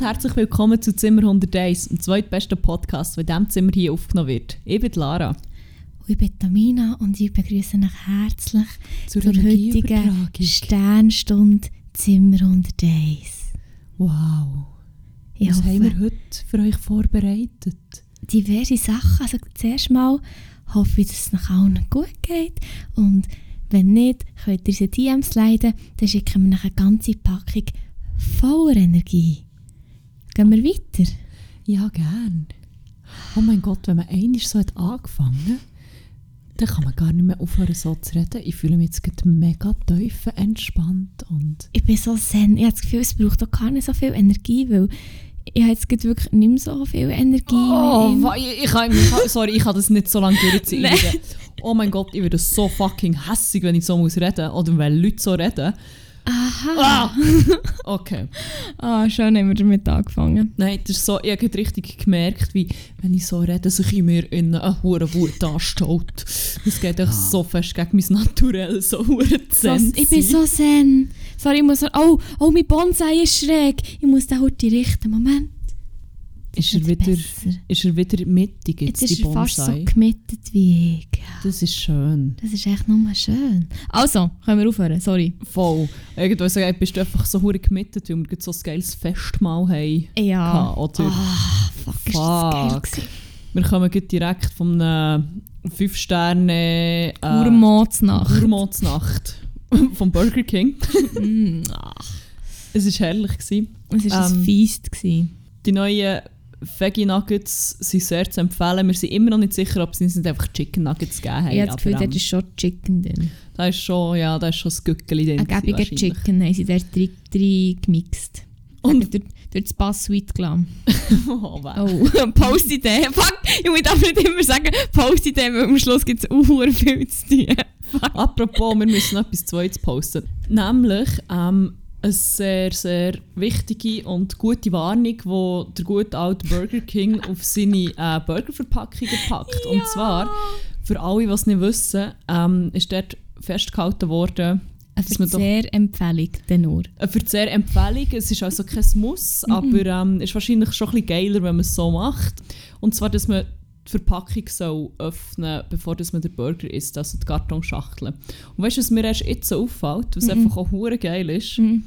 Und herzlich willkommen zu Zimmer 101, dem zweitbesten Podcast, der in diesem Zimmer hier aufgenommen wird. Ich bin Lara. Ich bin Tamina und ich begrüße euch herzlich Zur zur, heutigen. Sternstunde Zimmer 101. Wow. Ich Was hoffe, haben wir heute für euch vorbereitet? diverse Sachen. Also zuerst mal hoffe ich, dass es nach allen gut geht und wenn nicht, könnt ihr unsere DMs leiten, dann schicken wir euch eine ganze Packung voller Energie. Gehen wir weiter? Ja, gern. Oh mein Gott, wenn man einmal so hat angefangen dann kann man gar nicht mehr aufhören, so zu reden. Ich fühle mich jetzt gerade mega tief entspannt und Ich bin so zen. Ich habe das Gefühl, es braucht auch gar nicht so viel Energie, weil ich habe jetzt wirklich nicht mehr so viel Energie. Oh, ich, ich kann, sorry, ich kann das nicht so lange durchziehen. Oh mein Gott, ich werde so fucking hässig, wenn ich so muss reden oder wenn Leute so reden. Aha. Ah! Okay. Ah, schön haben wir damit angefangen. Nein, das ist so, ich habe richtig gemerkt, wie, wenn ich so rede, sich in mir in eine hure Wut anstaut. Das geht echt so fest gegen mein Naturell, so So, zen ich bin so zen. Sorry, ich muss... Oh, oh, mein Bonsai ist schräg. Ich muss den heute richten. Moment. Ist er, wieder, besser. ist er wieder mittig jetzt, Jetzt ist er fast so gemittet wie ich. Das ist schön. Das ist echt nur schön. Also, können wir aufhören? Sorry. Voll. Irgendwo sagen, bist du einfach so hure gemittet, weil wir gerade so ein geiles Festmahl haben. Ja. oder? Ah, fuck, ist das geil Fuck. gewesen. Wir kommen direkt von einer 5-Sterne äh, Urmodsnacht. Urmodsnacht vom Burger King. Mm, ach. Es war herrlich. Gewesen. Es war Ähm, ein Feast. gewesen. Die neuen Veggie Nuggets sind sehr zu empfehlen. Wir sind immer noch nicht sicher, ob es nicht einfach Chicken Nuggets gegeben haben. ich habe das Gefühl, aber, dort ist schon Chicken drin. da ist schon, ja, da ist schon das Gückeli drin. Ein gäbiger. Chicken haben sie dort drei, drei gemixt. Und- durch, durch das Bass Sweet gelassen. oh, wow. Oh, Post-Idee. Fuck, ich muss darf nicht immer sagen Post-Idee, weil am Schluss gibt es auch viel zu tun. Apropos, wir müssen noch etwas Zweites posten. Nämlich ähm, eine sehr, sehr wichtige und gute Warnung, die der gute alte Burger King auf seine äh, Burgerverpackungen packt. Und zwar, für alle, die es nicht wissen, ähm, ist dort festgehalten worden, Eine dass man doch- Verzehrempfehlung, dann nur. eine Verzehrempfehlung. Es ist also kein Muss, Mhm. aber ähm, ist wahrscheinlich schon ein bisschen geiler, wenn man es so macht. Und zwar, dass man die Verpackung soll öffnen bevor dass man den Burger isst, also die Kartonschachtel. Und weißt du, was mir erst jetzt so auffällt, was einfach auch hure geil ist? Mhm.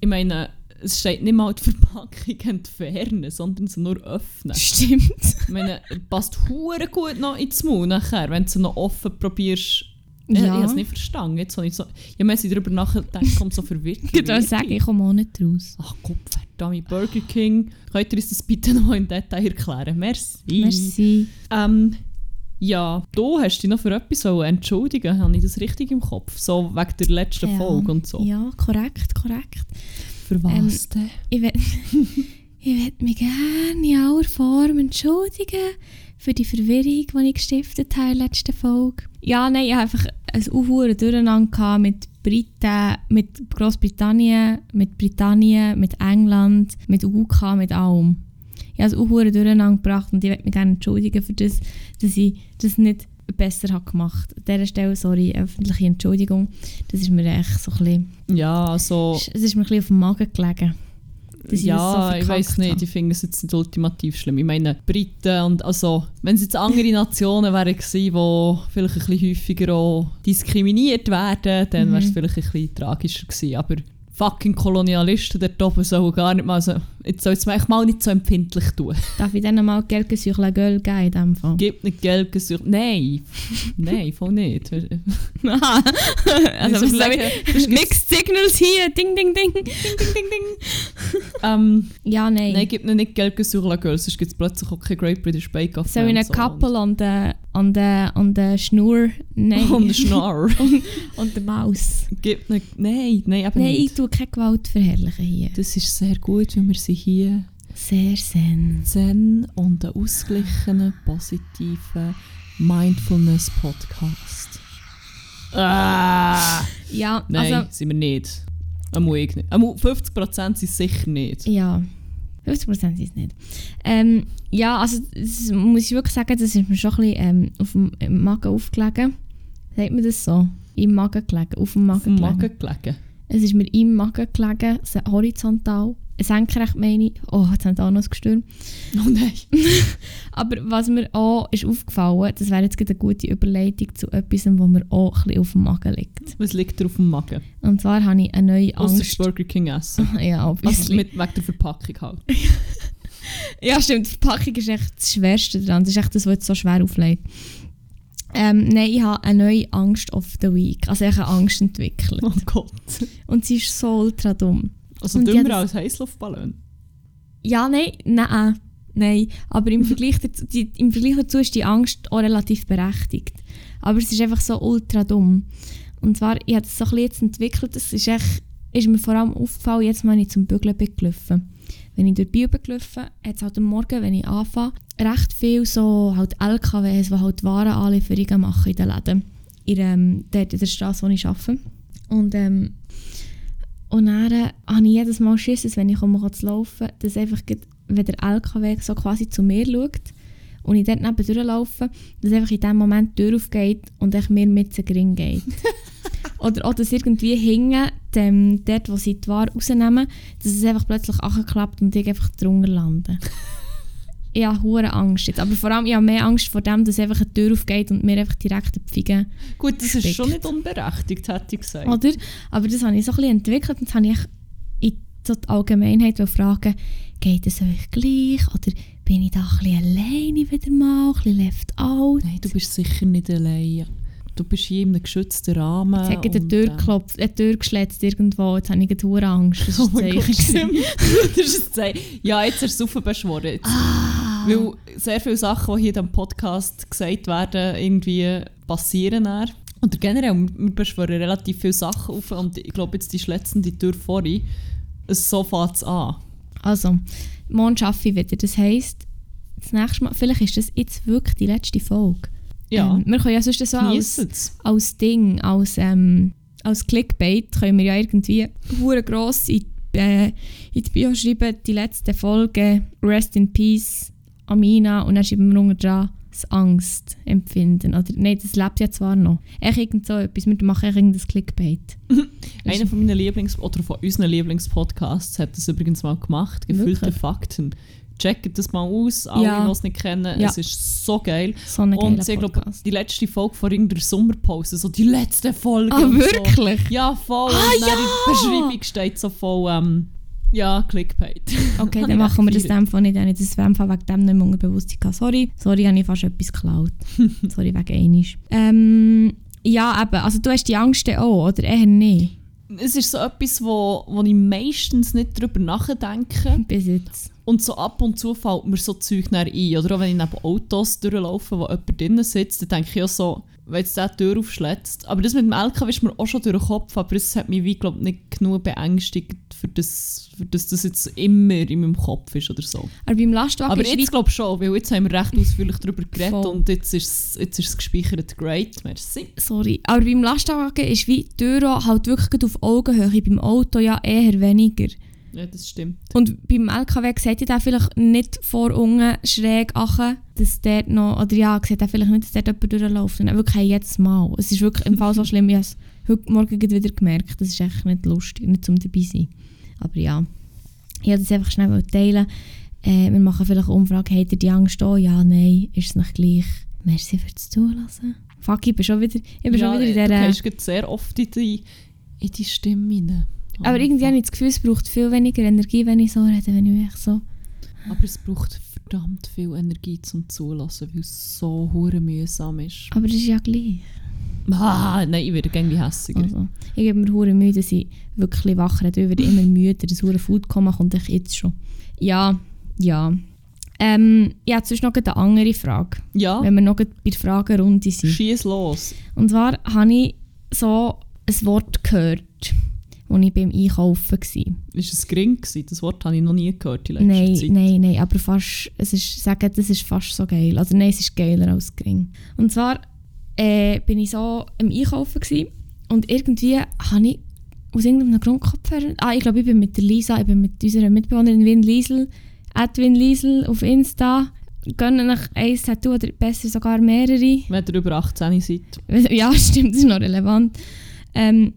Ich meine, es steht nicht mal die Verpackung entfernen, sondern sie nur öffnen. Stimmt. Ich meine, passt hure gut noch ins Maul nachher, wenn du sie noch offen probierst. Ja. Ich Ja. habe es nicht verstanden. Jetzt habe ich so, ja, ich darüber nachdenke, kommt so verwirrt. Ich würde sagen, ich komme auch nicht raus. Ach Gott, verdammt, Burger King. Könnt ihr uns das bitte noch im Detail erklären? Merci. Merci. Ähm, ja, du hast dich noch für etwas entschuldigen. Habe ich das richtig im Kopf? So wegen der letzten Ja. Folge und so. Ja, korrekt, korrekt. Für was denn? Ich will mich gerne in aller Form entschuldigen für die Verwirrung, die ich gestiftet habe in der letzten Folge. Ja, nein, ich hatte einfach ein Aufhuren Durcheinander mit Briten, mit Großbritannien, mit Britannien, mit England, mit UK, mit allem. Ich habe es Aufhuren Durcheinander gebracht und ich will mich gerne entschuldigen für das, dass ich das nicht besser habe gemacht. An dieser Stelle, sorry, öffentliche Entschuldigung. Das ist mir echt so ein bisschen, Ja, also... es ist mir ein bisschen auf dem Magen gelegen. Ja, so ich weiß nicht, ich finde es jetzt nicht ultimativ schlimm. Ich meine, Briten und also, wenn es jetzt andere Nationen wären gewesen, die vielleicht ein bisschen häufiger auch diskriminiert werden, dann wäre es Mhm. vielleicht ein bisschen tragischer gewesen. Aber fucking Kolonialisten dort oben sollen gar nicht mal so, jetzt soll es mir mal nicht so empfindlich tun. Darf ich denen mal la gueule geben in dem Fall? Gib nicht Geld gesucht. Nein, nein, voll nicht. also, Wieso was soll ich? Mixed Signals hier, ding, ding, ding. Ding, ding, ding, ähm, Ja, nein. nein, gib ihnen nicht la gueule, sonst gibt es plötzlich auch kein Great British Bake Off. soll ich einen und so. Couple an der, an der, an der Schnur? Nein. Und der Schnarr. und der Maus. Gib nicht, nein, nein, eben Nein, ich nicht. tue keine Gewalt verherrlichen hier. Das ist sehr gut, weil wir sind hier Sehr zen. zen und einen ausgeglichenen, positiven Mindfulness-Podcast. Ah! Ja, Nein, also... sind wir nicht. Einmal ich nicht. Einmal 50% sind sicher nicht. Ja, 50% ist es nicht. Ähm, ja, also das muss ich wirklich sagen, das ist mir schon ein bisschen ähm, auf dem Magen aufgelegen. Sagt man das so? Im Magen gelegen, auf dem Magen Auf dem gelegen. Magen gelegen. Es ist mir im Magen gelegen, horizontal. Senkrecht meine ich. Oh, jetzt haben auch noch ein Gestürm. Oh nein. Aber was mir auch ist aufgefallen, das wäre jetzt eine gute Überleitung zu etwas, wo mir auch ein bisschen auf dem Magen liegt. Was liegt dir auf dem Magen? Und zwar habe ich eine neue Angst. Burger King essen. Ja, Also obviously. mit, wegen der Verpackung halt. Ja, stimmt. Die Verpackung ist echt das Schwerste dran. Das ist echt das, was jetzt so schwer auflegt. Ähm, nein, ich habe eine neue Angst of the Week. Also ich habe Angst entwickelt. Oh Gott. Und sie ist so ultra dumm. Also Und dümmer hat als Heißluftballon. Ja, nein, nein, nein. Aber im Vergleich, dazu, die, im Vergleich dazu ist die Angst auch relativ berechtigt. Aber es ist einfach so ultra dumm. Und zwar, ich habe es so ein bisschen jetzt entwickelt, das ist, echt, ist mir vor allem aufgefallen, jetzt wenn ich zum Bügeln bin gelaufen. Wenn ich durch die bin gelaufen, hat es halt am Morgen, wenn ich anfange, recht viel so halt LKWs, die halt Warenanlieferungen machen in den Läden. In, ähm, dort in der Straße, wo ich arbeite. Und, ähm, und dann habe ich jedes Mal Schiss, dass wenn ich komme zu laufen, dass einfach, wenn der LKW so quasi zu mir schaut und ich dort neben durchlaufe, dass einfach in dem Moment die Tür aufgeht und ich mir mit zum Gring geht. Oder auch, dass irgendwie hinten, dem, dort wo sie die Ware rausnehmen, dass es einfach plötzlich angeklappt und ich einfach drunter lande. ich habe Angst jetzt. Aber vor allem, ich habe mehr Angst vor dem, dass einfach eine Tür aufgeht und mir einfach direkt Pfige Gut, das ist Steckt. schon nicht unberechtigt, hätte ich gesagt. oder? Aber das habe ich so ein bisschen entwickelt und das habe ich in so die Allgemeinheit fragen, geht es euch gleich oder bin ich da ein bisschen alleine wieder mal, ein bisschen left out? Nein, du bist sicher nicht allein. Du bist hier in einem geschützten Rahmen. Jetzt hat eine Tür äh, geklopft, eine Tür geschletzt irgendwo, jetzt habe ich hure Angst. Das Oh ist ein Gott, Zeichen. stimmt. das ist ein Zeichen. Ja, jetzt hast du es beschworen. Jetzt. Ah. Weil sehr viele Sachen, die hier diesem Podcast gesagt werden, irgendwie passieren dann. Und generell, wir beschwören relativ viele Sachen auf und ich glaube, jetzt die letzte die Tür vorhin, so fängt es an. Also, morgen arbeite ich wieder. Das heisst, das nächste Mal, vielleicht ist das jetzt wirklich die letzte Folge. Ja, Ähm, wir können ja sonst so als, als Ding, als, ähm, als Clickbait, können wir ja irgendwie hure gross in, die, äh, in die Bio schreiben, die letzte Folge, Rest in Peace, Amina, und dann schreiben wir unten dran, das Angstempfinden. Oder, nein, das lebt ja zwar noch. Echt irgend so etwas, wir machen irgendein Clickbait. Einer von meinen Lieblings- oder von unseren Lieblingspodcasts hat das übrigens mal gemacht, gefüllte Wirklich? Fakten. Checkt das mal aus, alle, Ja. die es nicht kennen. Ja. Es ist so geil. So Und ich glaube, die letzte Folge vor irgendeiner Sommerpause, so die letzte Folge. Ah, und so. wirklich? Ja, voll. Ah, und ja! in der Beschreibung steht so voll, ähm, ja, Clickbait. Okay, dann ich machen wir das in dem Fall nicht. Das ist wegen dem nicht mehr unterbewusst. gehabt. Sorry, sorry, habe ich fast etwas geklaut. sorry, wegen einisch. Ähm, ja, eben, also du hast die Angst auch, oder eher nicht? Es ist so etwas, wo, wo ich meistens nicht darüber nachdenke. Bis jetzt. Und so ab und zu fällt mir so Zeug ein. Oder auch wenn ich neben Autos durchlaufe, wo jemand drinnen sitzt, dann denke ich ja so, wenn jetzt der Tür aufschlägt. Aber das mit dem LKW ist mir auch schon durch den Kopf, aber es hat mich wie, glaub, nicht genug beängstigt, für das, für das das jetzt immer in meinem Kopf ist oder so. Aber beim Lastwagen Aber jetzt glaube ich schon, weil jetzt haben wir recht ausführlich darüber geredet Voll. und jetzt ist es jetzt ist es gespeichert. Great, merci. wie, sorry, aber beim Lastwagen ist wie die Tür halt wirklich auf Augenhöhe, beim Auto ja eher weniger. Ja, das stimmt. Und beim LKW sieht ihr da vielleicht nicht vor unten schräg achen, dass dort noch, oder ja, sieht ihr vielleicht nicht, dass dort jemand durchläuft. Und wirklich hey, jetzt mal. Es ist wirklich im Fall so schlimm, ich habe es heute Morgen wieder gemerkt. Das ist echt nicht lustig, nicht zum dabei sein. Aber ja, ich wollte das einfach schnell teilen. Äh, wir machen vielleicht eine Umfrage, habt ihr die Angst auch? Ja, nein, ist es nicht gleich? Merci fürs Zulassen. Fuck, ich bin schon wieder, ich bin ja, schon wieder in Du dieser... gehst gerade sehr oft in die, in die Stimme rein. Aber irgendwie habe ich das Gefühl, es braucht viel weniger Energie, wenn ich so rede, wenn ich echt so... Aber es braucht verdammt viel Energie zum Zulassen, weil es so hure mühsam ist. Aber das ist ja gleich. Ah, nein, ich werde irgendwie hässiger. Also, ich gebe mir hure Mühe, dass ich wirklich wach werde. Ich werde immer müder. Das hure Food kommen kommt echt jetzt schon. Ja, ja. Ähm, ich habe sonst noch eine andere Frage, Ja, wenn wir noch bei der Fragerunde sind. schieß los. Und zwar habe ich so ein Wort gehört, als ich beim Einkaufen war. Ist es gering gewesen? Das Wort habe ich noch nie gehört in letzter Nein, Zeit. nein, nein, aber fast, es ist, sagen, das ist fast so geil. Also nein, es ist geiler als gering. Und zwar äh, bin ich so im Einkaufen gewesen, und irgendwie habe ich aus irgendeinem Grund Kopfhörer... Ah, ich glaube, ich bin mit der Lisa, ich bin mit unserer Mitbewohnerin Win Liesel, Edwin Liesel auf Insta, gönnen nach ein Tattoo oder besser sogar mehrere. Wenn ihr über 18 seid. Ja, stimmt, das ist noch relevant. Ähm,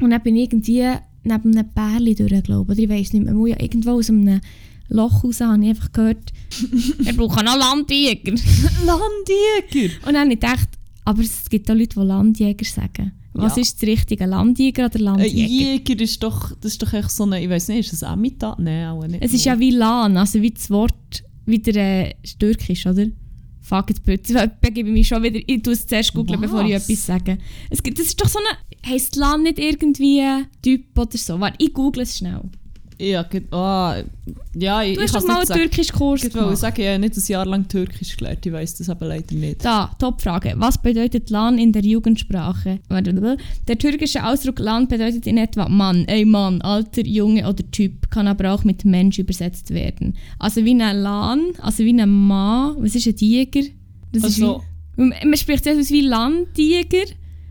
und dann bin ich irgendwie neben einem Bärli durch, glaube ich. Oder ich weiß nicht mehr. Ja irgendwo aus einem Loch raus habe ich einfach gehört, wir brauchen noch Landjäger. Landjäger! Und dann habe ich gedacht, aber es gibt auch Leute, die Landjäger sagen. Was Ja. ist das Richtige, Landjäger oder Ein Landjäger? Jäger ist doch, das ist doch echt so eine, ich weiß nicht, ist das Emmental? Nein, auch nicht. Es ist ja wie Lan, also wie das Wort, wie der äh, Türkisch, oder? Fuck, jetzt plötzlich begebe ich mich schon wieder. Ich tue es zuerst googeln, bevor ich etwas sage. Es gibt, das ist doch so eine. Heißt Lan nicht irgendwie Typ oder so? Warte, ich google es schnell. Ja, ah, ja, ich, Du ich hast kann doch mal einen. Türkischkurs Ich gemacht. sagen, ich habe nicht ein Jahr lang Türkisch gelernt, ich weiß das aber leider nicht. Da, Topfrage. Was bedeutet Lan in der Jugendsprache? Der türkische Ausdruck Lan bedeutet in etwa Mann, ey Mann, Alter, Junge oder Typ, kann aber auch mit Mensch übersetzt werden. Also wie ein Lan, also wie ein Mann. Was ist ein Tiger? Das Also, ist wie, man spricht es wie Landtiger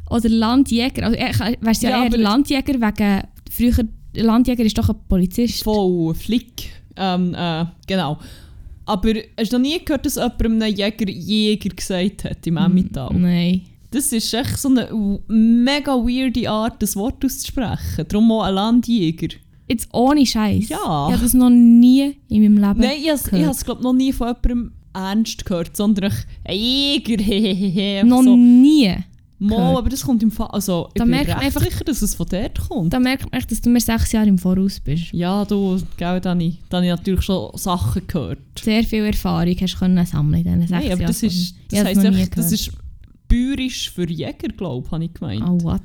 oder Landjäger. Also, wärst ja, Ja, eher Landjäger wegen früher Landjäger ist doch ein Polizist. voll Flick. Ähm, äh, genau. Aber hast du noch nie gehört, dass jemand einem Jäger Jäger gesagt hat im Emmental? Nein. Das ist echt so eine mega weirde Art, das Wort auszusprechen. Darum auch ein Landjäger. Jetzt ohne Scheiß. Ja. Ich habe das noch nie in meinem Leben Nein, ich habe es glaube noch nie von jemandem ernst gehört, sondern ich, ein Jäger, hehehe. Noch so. nie. Mal, aber das kommt im Fall. Also, ich Da bin recht einfach- sicher, dass es von dort kommt. Da merkt man echt, dass du mir sechs Jahre im Voraus bist. Ja, du, gell, Dani, da habe ich natürlich schon Sachen gehört. Sehr viel Erfahrung hast du können sammeln in diesen sechs Nein, aber Jahren. das ist, das heisst einfach, das ist bäuerisch für Jäger, glaube ich, habe ich gemeint. Oh, what?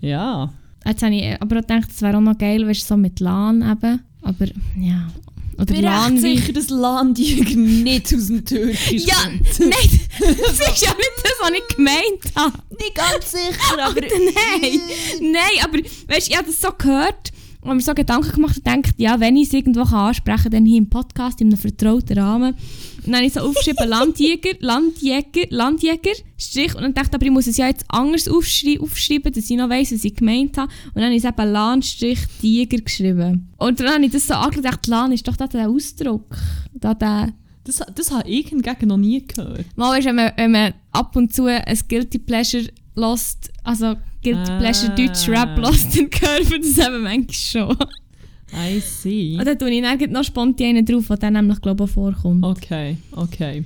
Ja. Jetzt habe ich aber auch gedacht, es wäre auch noch geil, weißt du, so mit LAN eben. Aber, ja. Oder bin recht sicher, dass Landjäger nicht aus dem Türkisch Ja, nein, das ist ja nicht das, was ich gemeint habe. Nicht ganz sicher, aber... Nein, nein, aber weißt ich habe das so gehört und mir so Gedanken gemacht und gedacht, ja, wenn ich es irgendwo ansprechen kann, dann hier im Podcast, in einem vertrauten Rahmen. Und dann habe ich so aufgeschrieben, Landjäger, Landjäger, Landjäger, Strich. Und dann dachte ich, aber ich muss es ja jetzt anders aufschrei aufschreiben, dass ich noch weiss, was ich gemeint habe. Und dann habe ich es eben Land-Tiger geschrieben. Und dann habe ich das so angeschaut und gedacht, Lan ist doch da der Ausdruck. Da der... Das, das habe ich hingegen noch nie gehört. Mal weißt, wenn man, wenn man ab und zu ein Guilty Pleasure lost, also Guilty Ah. Pleasure Deutsch Rap lost, hören wir das eben manchmal schon. I see. Und dann tue ich dann noch spontan einen drauf, der dann nämlich, glaube ich, vorkommt. Okay, okay.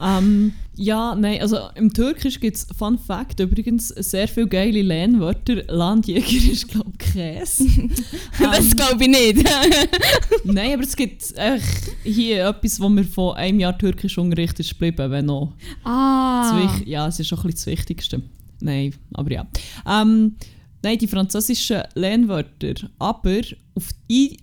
Ähm, ja, nein, also im Türkisch gibt es, Fun Fact übrigens, sehr viele geile Lehnwörter. Landjäger ist, glaube ich, Käse. das glaube ich nicht. Nein, aber es gibt echt hier etwas, wo mir von einem Jahr Türkischunterricht ist geblieben, wenn noch ah. Ja, es ist auch ein bisschen das Wichtigste. Nein, aber ja. Ähm, nein, die französischen Lehnwörter, aber auf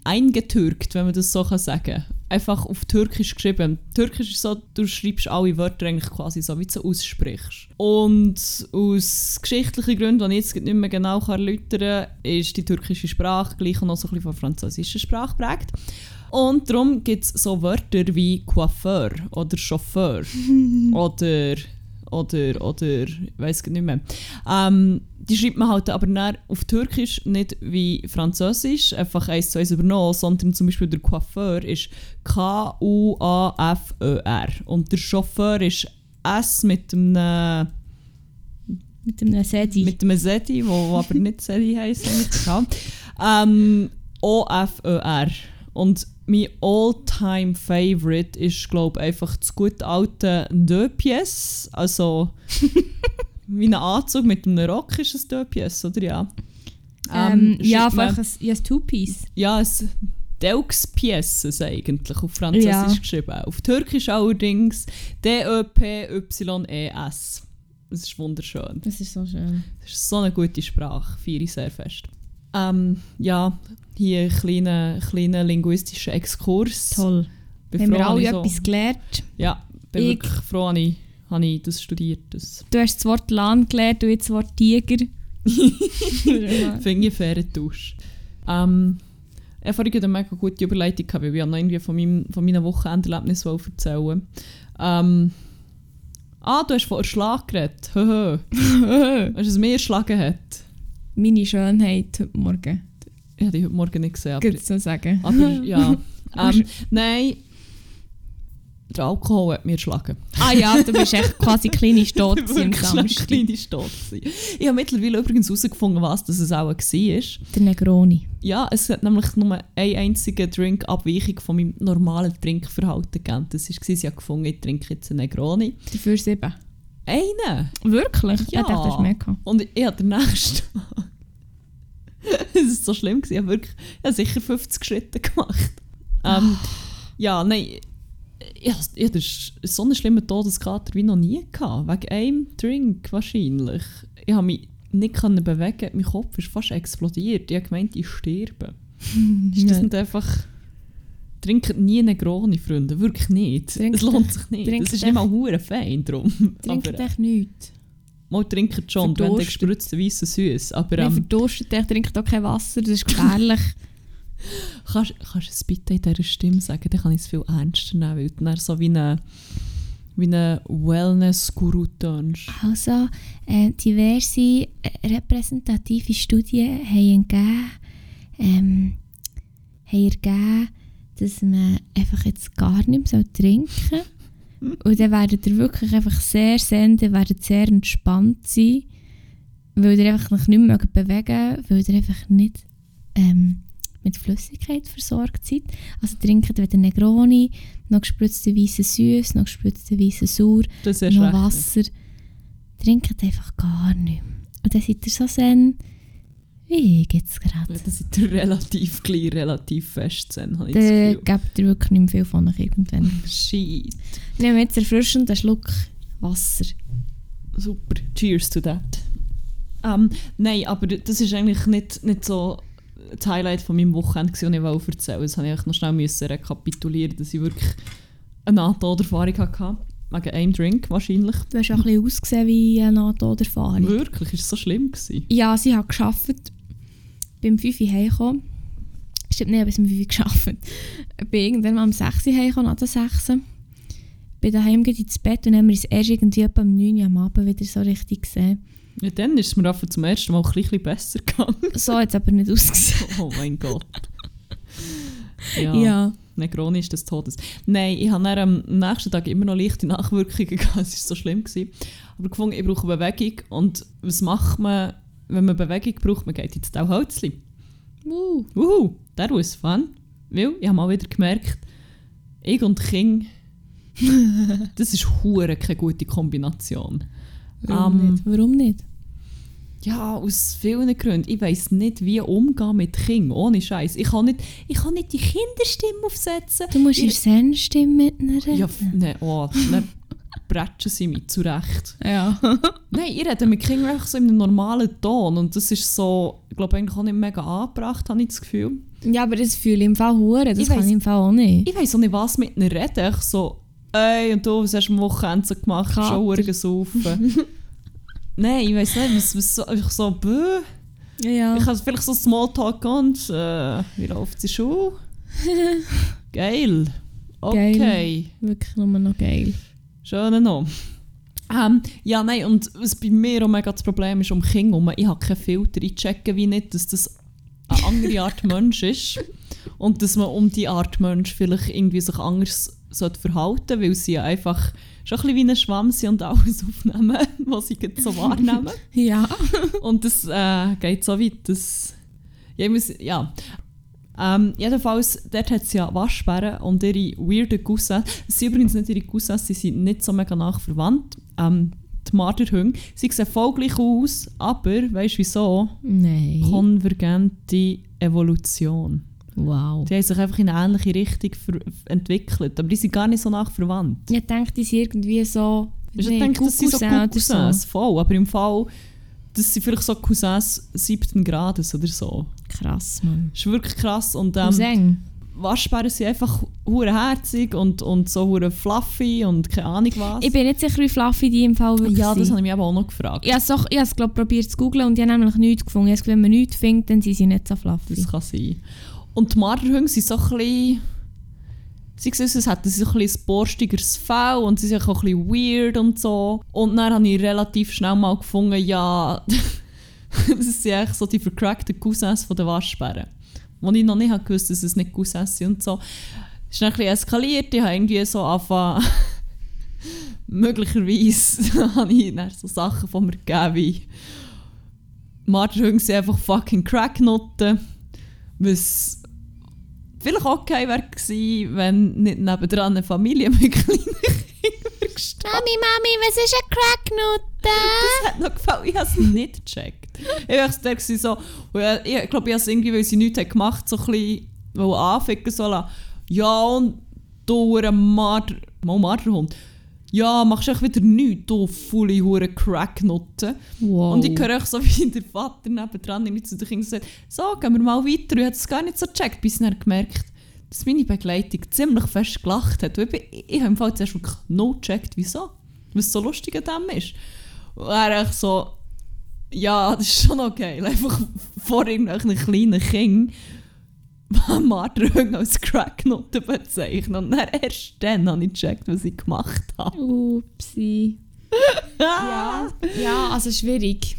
eingetürkt, wenn man das so kann sagen Einfach auf Türkisch geschrieben. Türkisch ist so, du schreibst alle Wörter eigentlich quasi so, wie du sie aussprichst. Und aus geschichtlichen Gründen, die ich jetzt nicht mehr genau kann erläutern kann, ist die türkische Sprache gleich noch so ein bisschen von der französischen Sprache geprägt. Und darum gibt es so Wörter wie Coiffeur oder Chauffeur oder oder oder ich weiß nicht mehr. Ähm, die schreibt man halt aber dann auf Türkisch nicht wie Französisch, einfach eins zu eins übernommen, sondern zum Beispiel der Coiffeur ist K-U-A-F-E-R und der Chauffeur ist S mit einem Mit einem Sedi. mit einem Sedi, wo, wo aber nicht Sedi heisst, das kann. Ähm, O-F-E-R. Und mein all-time favorite ist, glaube ich, einfach das gute alte Deux Pièces. Also, wie ein Anzug mit einem Rock ist es Deux Pièces, oder ja? ähm, ja, schreibt man- einfach ein, ja, ein Two-Piece. ja, es Deux Pièces eigentlich, auf Französisch Ja. geschrieben. Auf Türkisch allerdings D-E-P-Y-E-S. Das ist wunderschön. Das ist so schön. Das ist so eine gute Sprache, feiere ich sehr fest. Ähm, ja, hier ein kleiner, kleiner linguistischer Exkurs. Toll. Bin Haben wir alle so- etwas gelernt. Ja, bin Ich- wirklich froh, habe ich, habe ich das studiert. Das Du hast das Wort Lan gelernt, du jetzt das Wort Tiger. finde ich fairen Tausch. Ähm, ich habe vorhin eine mega gute Überleitung gehabt, weil ich noch irgendwie von, meinem, von meinen Wochenenderlebnissen erzählen ähm, Ah, du hast von Erschlag geredet. Höhö. Weißt du, was mir erschlagen hat? Meine Schönheit heute Morgen. Ich habe die heute Morgen nicht gesehen. Aber Gut zu sagen. Aber ja. Ähm, nein. Der Alkohol hat mir erschlagen. Ah ja, du bist echt quasi klinisch tot Ich am Samstag. klinisch tot. gewesen. Ich habe mittlerweile übrigens herausgefunden, was das es auch war. Der Negroni. Ja, es hat nämlich nur eine einzige Drink-Abweichung von meinem normalen Trinkverhalten gegeben. Das war, sie hat gefunden, ich trinke jetzt einen Negroni. Dafür sieben. Einen! Wirklich? Ja. Ich dachte, das ist mehr. Und ich habe den nächsten. Es war so schlimm. gewesen. Ich habe wirklich ich habe sicher 50 Schritte gemacht. Ähm, ja, nein... Ich habe ich hatte so einen schlimmen Todeskater wie noch nie gehabt. Wegen einem Drink wahrscheinlich. Ich habe mich nicht können bewegen. Mein Kopf ist fast explodiert. Ich habe gemeint, ich sterbe. Ist das Ja. nicht einfach... Trinkt nie eine Negroni, Freunde. Wirklich nicht. Trinkt es lohnt sich nicht. Es ist nicht mal hure fein drum. Trinkt Aber, echt nichts. Mal trinkt schon, und wenn der gespritzt weissen süß. Aber Nein, ähm, verdurstet echt, trinkt auch kein Wasser, das ist gefährlich. kannst, kannst du es bitte in dieser Stimme sagen? Dann kann ich es viel ernster nehmen, weil du dann so wie eine, wie eine Wellness-Guru tönst. Also, äh, diverse äh, repräsentative Studien haben gegeben, ähm, haben ergeben, dass man einfach jetzt gar nicht mehr trinken soll. Und dann werdet ihr wirklich einfach sehr senden, werdet sehr entspannt sein, weil ihr einfach euch nicht mehr bewegen weil ihr einfach nicht ähm, mit Flüssigkeit versorgt seid. Also trinkt weder Negroni, noch gespritzte weiße Süß, noch gespritzte weiße Sauer, noch. Wasser. Trinkt einfach gar nicht mehr. Und dann seid ihr so zen, wie ich jetzt gerade. Ja, Das ist relativ gleich, relativ fest sein, habe ich Dann das gebt ihr wirklich nicht mehr viel von euch irgendwann. Shit. Ich nehme jetzt erfrischend einen Schluck Wasser. Super. Cheers to that. Ähm, nein, aber das ist eigentlich nicht, nicht so das Highlight von meinem Wochenende, das ich wollte erzählen Das musste ich noch schnell müssen rekapitulieren, dass ich wirklich eine Nahtoderfahrung hatte. Wegen einem Drink wahrscheinlich. Du hast auch ein bisschen ausgesehen wie eine Nahtoderfahrung. Wirklich, ist es so schlimm gewesen? Ja, sie hat gearbeitet. Beim 5 Uhr heimgekommen. Stimmt nicht, bis um 5 Uhr gearbeitet. Bin irgendwann mal um 6 Uhr heimgekommen, nach der 6 Uhr. Bin daheim geht ins Bett und haben wir uns erst irgendwie etwa um 9 Uhr am Abend wieder so richtig gesehen. Ja, dann ist es mir einfach zum ersten Mal ein bisschen besser gegangen. So hat es aber nicht ausgesehen. Oh mein Gott. Ja, Ja. Negroni ist des Todes. Nein, ich habe am nächsten Tag immer noch leichte Nachwirkungen gehabt. Es war so schlimm. Gewesen. Aber gefunden, ich brauche Bewegung. Und was macht man, wenn man Bewegung braucht? Man geht ins Tauholzli. Uh. Uhu, that was fun. Weil ich habe mal wieder gemerkt, ich und King, das ist hure keine gute Kombination. Warum Ähm, nicht? Warum nicht? Ja, aus vielen Gründen. Ich weiß nicht, wie umgehen mit Kindern. Ohne Scheiß. Ich kann nicht, ich kann nicht die Kinderstimme aufsetzen. Du musst ich- in Zen-Stimme mit ihnen reden. Ja, nein, oh, dann bretschen sie mich zurecht. ja. Nein, ich rede mit Kindern einfach so in einem normalen Ton. Und das ist so, ich glaube, eigentlich auch nicht mega angebracht, habe ich das Gefühl. ja, aber das fühle ich im Fall hure. Das Ich kann weiss- ich im Fall auch nicht. Ich weiß auch nicht, was mit ihnen reden. Ich so, ey, und du, was hast du am Wochenende so gemacht? Schon hure gesaufen. Nein, ich weiß nicht, was, was so, ich so, bäh. Ja, ja. Ich habe vielleicht so Smalltalk und äh, wie läuft die Schule? Geil. Okay. Geil. Wirklich nur noch geil. Schön noch. Ähm, ja, nein, und was bei mir auch mega das Problem ist um Kinder herum, ich habe keinen Filter. Ich checke wie nicht, dass das eine andere Art Mensch ist. Und dass man um die Art Mensch vielleicht irgendwie sich anders sollte verhalten weil sie ja einfach schon ein bisschen wie ein Schwamm sind und alles aufnehmen, was sie so wahrnehmen. Ja. Und das äh, geht so weit, dass... Ja, muss, ja. Ähm, jedenfalls, dort hat sie ja Waschbären und ihre weirden Cousins. Es sind übrigens nicht ihre Cousins, sie sind nicht so mega nach verwandt. Ähm, die Marderhunde. Sie sehen voll gleich aus, aber, weißt du wieso? Nein. Konvergente Evolution. Wow. Die haben sich einfach in eine ähnliche Richtung entwickelt, aber die sind gar nicht so nach verwandt. Ich denke, die sind irgendwie so. Ich nee, denke, das sind so Cousins, voll. Aber im Fall, das sind vielleicht so Cousins siebten Grades oder so. Krass, Mann. Das ist wirklich krass. Und ähm, Cousin. Waschbären sind einfach hure herzig und, und so hure fluffy und keine Ahnung was. Ich bin nicht sicher, wie fluffy die im Fall wirklich ja, das habe ich mich aber auch noch gefragt. Ich habe es, doch- ich habe es glaub, probiert zu googlen und ich habe nämlich nichts gefunden. Ich habe wenn man nichts findet, dann sind sie nicht so fluffy. Das kann sein. Und die Marderhunde sind so ein bisschen... Sie sehen sie so ein bisschen ein borstigeres Fell und sie sind auch ein bisschen weird und so. Und dann habe ich relativ schnell mal gefunden, ja... das sind eigentlich so die vercrackten Cousins von den Waschbären. Wo ich noch nicht habe gewusst dass es nicht Cousins sind und so. ist dann ein bisschen eskaliert. Ich habe irgendwie so angefangen, möglicherweise habe ich dann so Sachen von mir gegeben wie Martin sind einfach fucking Cracknoten, was vielleicht okay wäre gewesen, wenn nicht nebendran eine Familie mit kleinen Kindern gestanden Mami, Mami, was ist eine Cracknutte? Das hat noch gefallen, ich habe es nicht gecheckt. Ich war der gewesen so, ich, ich glaube, ich habe irgendwie, weil sie nichts hat gemacht so ein bisschen anficken sollen. Ja, und du, Marder, mal Marderhund. Ja, machst du wieder nichts, du volle hure Cracknutte. Wow. Und ich höre auch so, wie der Vater nebendran irgendwie zu den Kindern sagt, so, gehen wir mal weiter. Ich habe es gar nicht so gecheckt, bis er gemerkt dass meine Begleitung ziemlich fest gelacht hat. Ich, ich, ich habe im Fall zuerst wirklich no gecheckt, wieso. Was so lustig an dem ist. Und er so, ja, das ist schon okay. Einfach vor irgendwelchen kleinen Kindern Martin als Cracknote bezeichnen. Und dann erst dann habe ich gecheckt, was ich gemacht habe. Upsi. Ja. ja, also schwierig.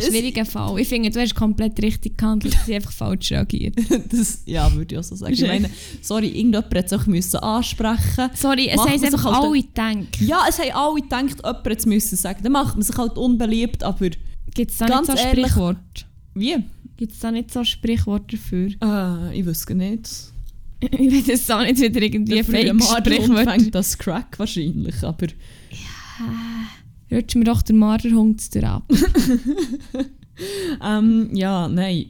Schwieriger Fall. Ich finde, du hast komplett richtig gehandelt, sie einfach falsch reagiert. Das, ja, würde ich auch so sagen. Ich meine, sorry, irgendjemand hat es auch müssen ansprechen Sorry, es Macht haben einfach halt- alle gedacht. Ja, es haben alle gedacht, jemand hätte es müssen sagen. Dann macht man sich halt unbeliebt, aber Gibt es da Ganz nicht so ein ehrlich- Sprichwort? wie? Gibt es da nicht so ein Sprichwort dafür? Äh, ich gar nicht. ich weiß es auch nicht wieder irgendwie Fake-Sprichwort. fängt das Crack wahrscheinlich, aber Rutsch mir doch der Marderhund ab. ähm, ja, nein.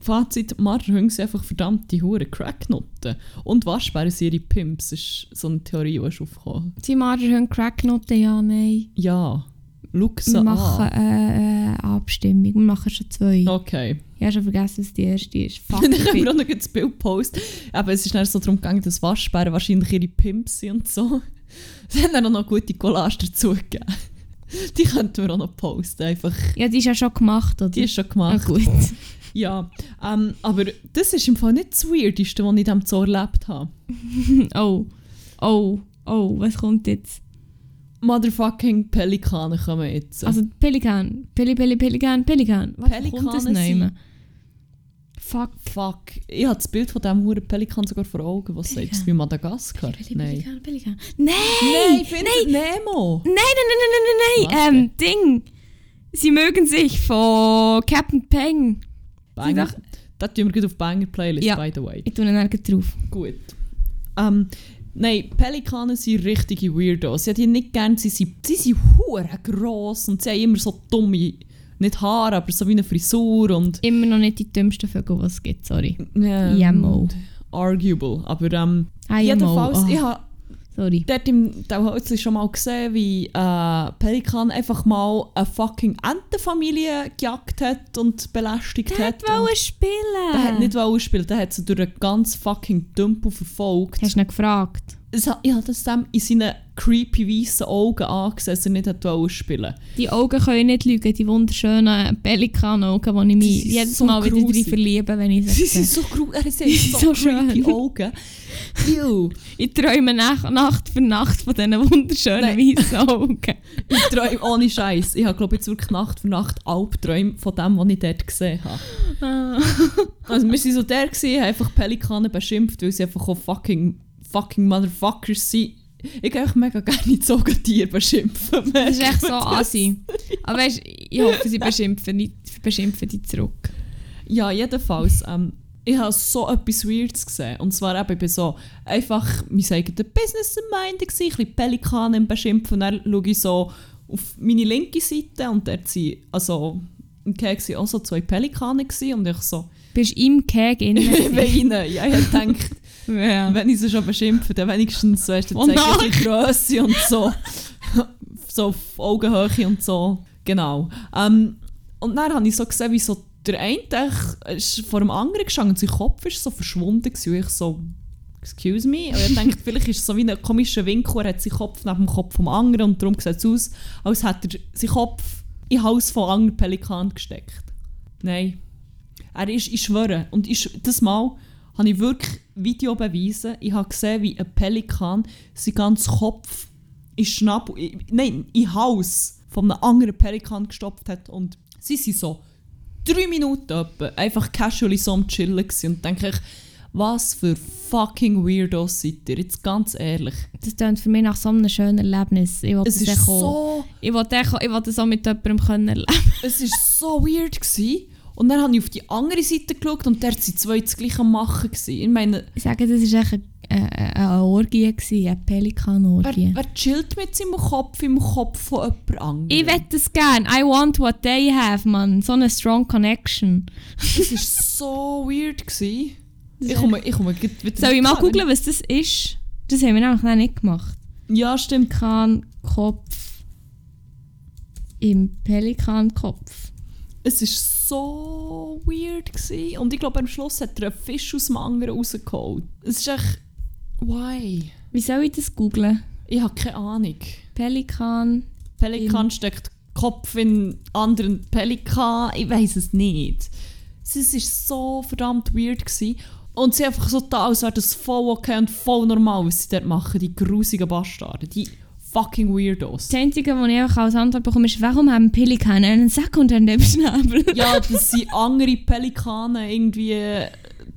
Fazit, Marderhunde sind einfach verdammte hure Cracknoten. Und Waschbären sind ihre Pimps, ist so eine Theorie, die ist aufgekommen. Sie Marderhund Cracknoten, ja, nein. Ja, schau sie Wir machen äh, äh, Abstimmung. Wir machen schon zwei. Okay. Ich habe schon vergessen, was die erste ist. Fuck. Dann können wir auch noch das Bild posten. Aber es ist dann so darum gegangen, dass Waschbären wahrscheinlich ihre Pimps sind und so. Sie haben dann auch noch gute Collage dazu gegeben. Die könnten wir auch noch posten. Einfach, ja, die ist ja schon gemacht, oder? die ist schon ah, gemacht. gut. Ja, ähm, aber das ist im Fall nicht das Weirdeste, was ich in diesem Zoo erlebt habe. Oh, oh, oh, was kommt jetzt? Motherfucking Pelikane kommen jetzt. Also Pelikan, Peli, Peli, Pelikan, Pelikan. Was Pelikane kommt das nehmen? Fuck. Fuck. Ich habe das Bild von diesem huren Pelikan sogar vor Augen. Was sagt es? Wie Madagaskar? Peli, Nein. Pelikan, Pelikan. Nein! Nein, findet Nemo! Nein, nein, nein, nein, nein, nein, ähm, Ding. Sie mögen sich von Captain Peng. Banger. Das tun wir gut auf Banger Playlist, Ja. by the way. Ich tue ihn drauf. Gut. Ähm, nein, Pelikane sind richtige Weirdos. Ich hätte die nicht gerne. Sie sind, sie sind hure gross und sie haben immer so dumme, nicht Haare, aber so wie eine Frisur und... Immer noch nicht die dümmsten Vögel, die es gibt, sorry. Ähm, IMO. Arguable. Aber ähm, IMO, jedenfalls, oh. ich habe Sorry. dort im Tauholzli schon mal gesehen, wie äh, Pelikan einfach mal eine fucking Entenfamilie gejagt hat und belästigt Der hat. und wollen spielen. der hat nicht wollen spielen, der hat sie durch einen ganz fucking Tümpel verfolgt. Hast du ihn gefragt? Es Ich habe das dem in seinen creepy weißen Augen angesehen, dass er nicht wollen spielen Die Augen können nicht lügen, die wunderschönen Pelikan-Augen, wo ich mich jedes so Mal wieder drin verliebe, wenn ich Sie sie sind sehe. so gruselig, er hat so, so creepy schön. Augen. Ew. Ich träume nach, Nacht für Nacht von diesen wunderschönen weißen Augen. Ich träume ohne Scheiß. Ich habe glaube jetzt wirklich Nacht für Nacht Albträume von dem, was ich dort gesehen habe. Ah. Also wir waren so der, gewesen, haben einfach Pelikane beschimpft, weil sie einfach auch fucking, fucking Motherfuckers sind. Ich gehe mega gerne Zoogetiere beschimpfen. Das ist echt so assi. Aber weißt, ich hoffe, sie beschimpfen, nicht, beschimpfen dich zurück. Ja, jedenfalls. Ähm, ich habe so etwas Weirdes gesehen. Und zwar eben, ich bin so einfach mein eigenes Business am Mind, ein bisschen Pelikane im Beschimpfen. Und dann schaue ich so auf meine linke Seite und dort sind, also im Keg waren auch so zwei Pelikane gewesen, und ich so, Bist im Keg ich innen. weine. Ja, ich habe gedacht, ja. wenn ich sie schon beschimpfe, dann wenigstens, weißt du, Oh zeige ich nein. ein bisschen Grösse und so. so auf Augenhöhe und so. Genau. Ähm, und dann habe ich so gesehen, wie so der eine ist vor dem anderen gestanden und sein Kopf ist so verschwunden gewesen. Und ich so, excuse me? Und ich dachte, vielleicht ist es so wie ein komischer Winkel, er hat seinen Kopf neben dem Kopf vom anderen und darum sieht es aus, als hätte er seinen Kopf in den Hals von anderen Pelikan gesteckt. Nein. Er ist, ich schwöre, und ich, das Mal habe ich wirklich Videobeweise. Ich habe gesehen, wie ein Pelikan seinen ganzen Kopf in Schnabel, in- nein, in Hals von einem anderen Pelikan gestopft hat. Und sie sind so drei Minuten etwa einfach casually so am Chillen und denke ich, Was für fucking Weirdos seid ihr? Jetzt ganz ehrlich. Das klingt für mich nach so einem schönen Erlebnis. Ich wollte Es das ist so, Ich wollte das auch mit jemandem können erleben es ist so weird gewesen. Und dann habe ich auf die andere Seite geschaut und dort waren zwei das gleiche am machen. Gewesen. Ich meine, Ich sage, das war echt eine, eine, eine Orgie, gewesen, eine Pelikanorgie. wer, wer chillt mit seinem Kopf im Kopf von jemand anderem? Ich wette das gern. I want what they have, man. So eine strong connection. Es war so weird. Gewesen. Das Ich ist komme, ich komme wieder Soll ich mal googeln, was das ist? Das haben wir nämlich noch nicht gemacht. Ja, stimmt. Pelikankopf im Pelikankopf. Es war so weird. Gewesen. Und ich glaube, am Schluss hat er einen Fisch aus dem anderen rausgeholt. Es ist echt... Why? Wie soll ich das googlen? Ich habe keine Ahnung. Pelikan. Pelikan steckt Kopf in anderen Pelikan. Ich weiß es nicht. Es war so verdammt weird. Gewesen. Und sie einfach so da, als wäre das voll okay und voll normal, was sie dort machen. Die grusigen Bastarde. Die fucking Weirdos. Das Einzige, was ich einfach als Antwort bekomme, ist, warum haben Pelikane einen Sack unter dem Schnabel? ja, dass sie andere Pelikane irgendwie äh,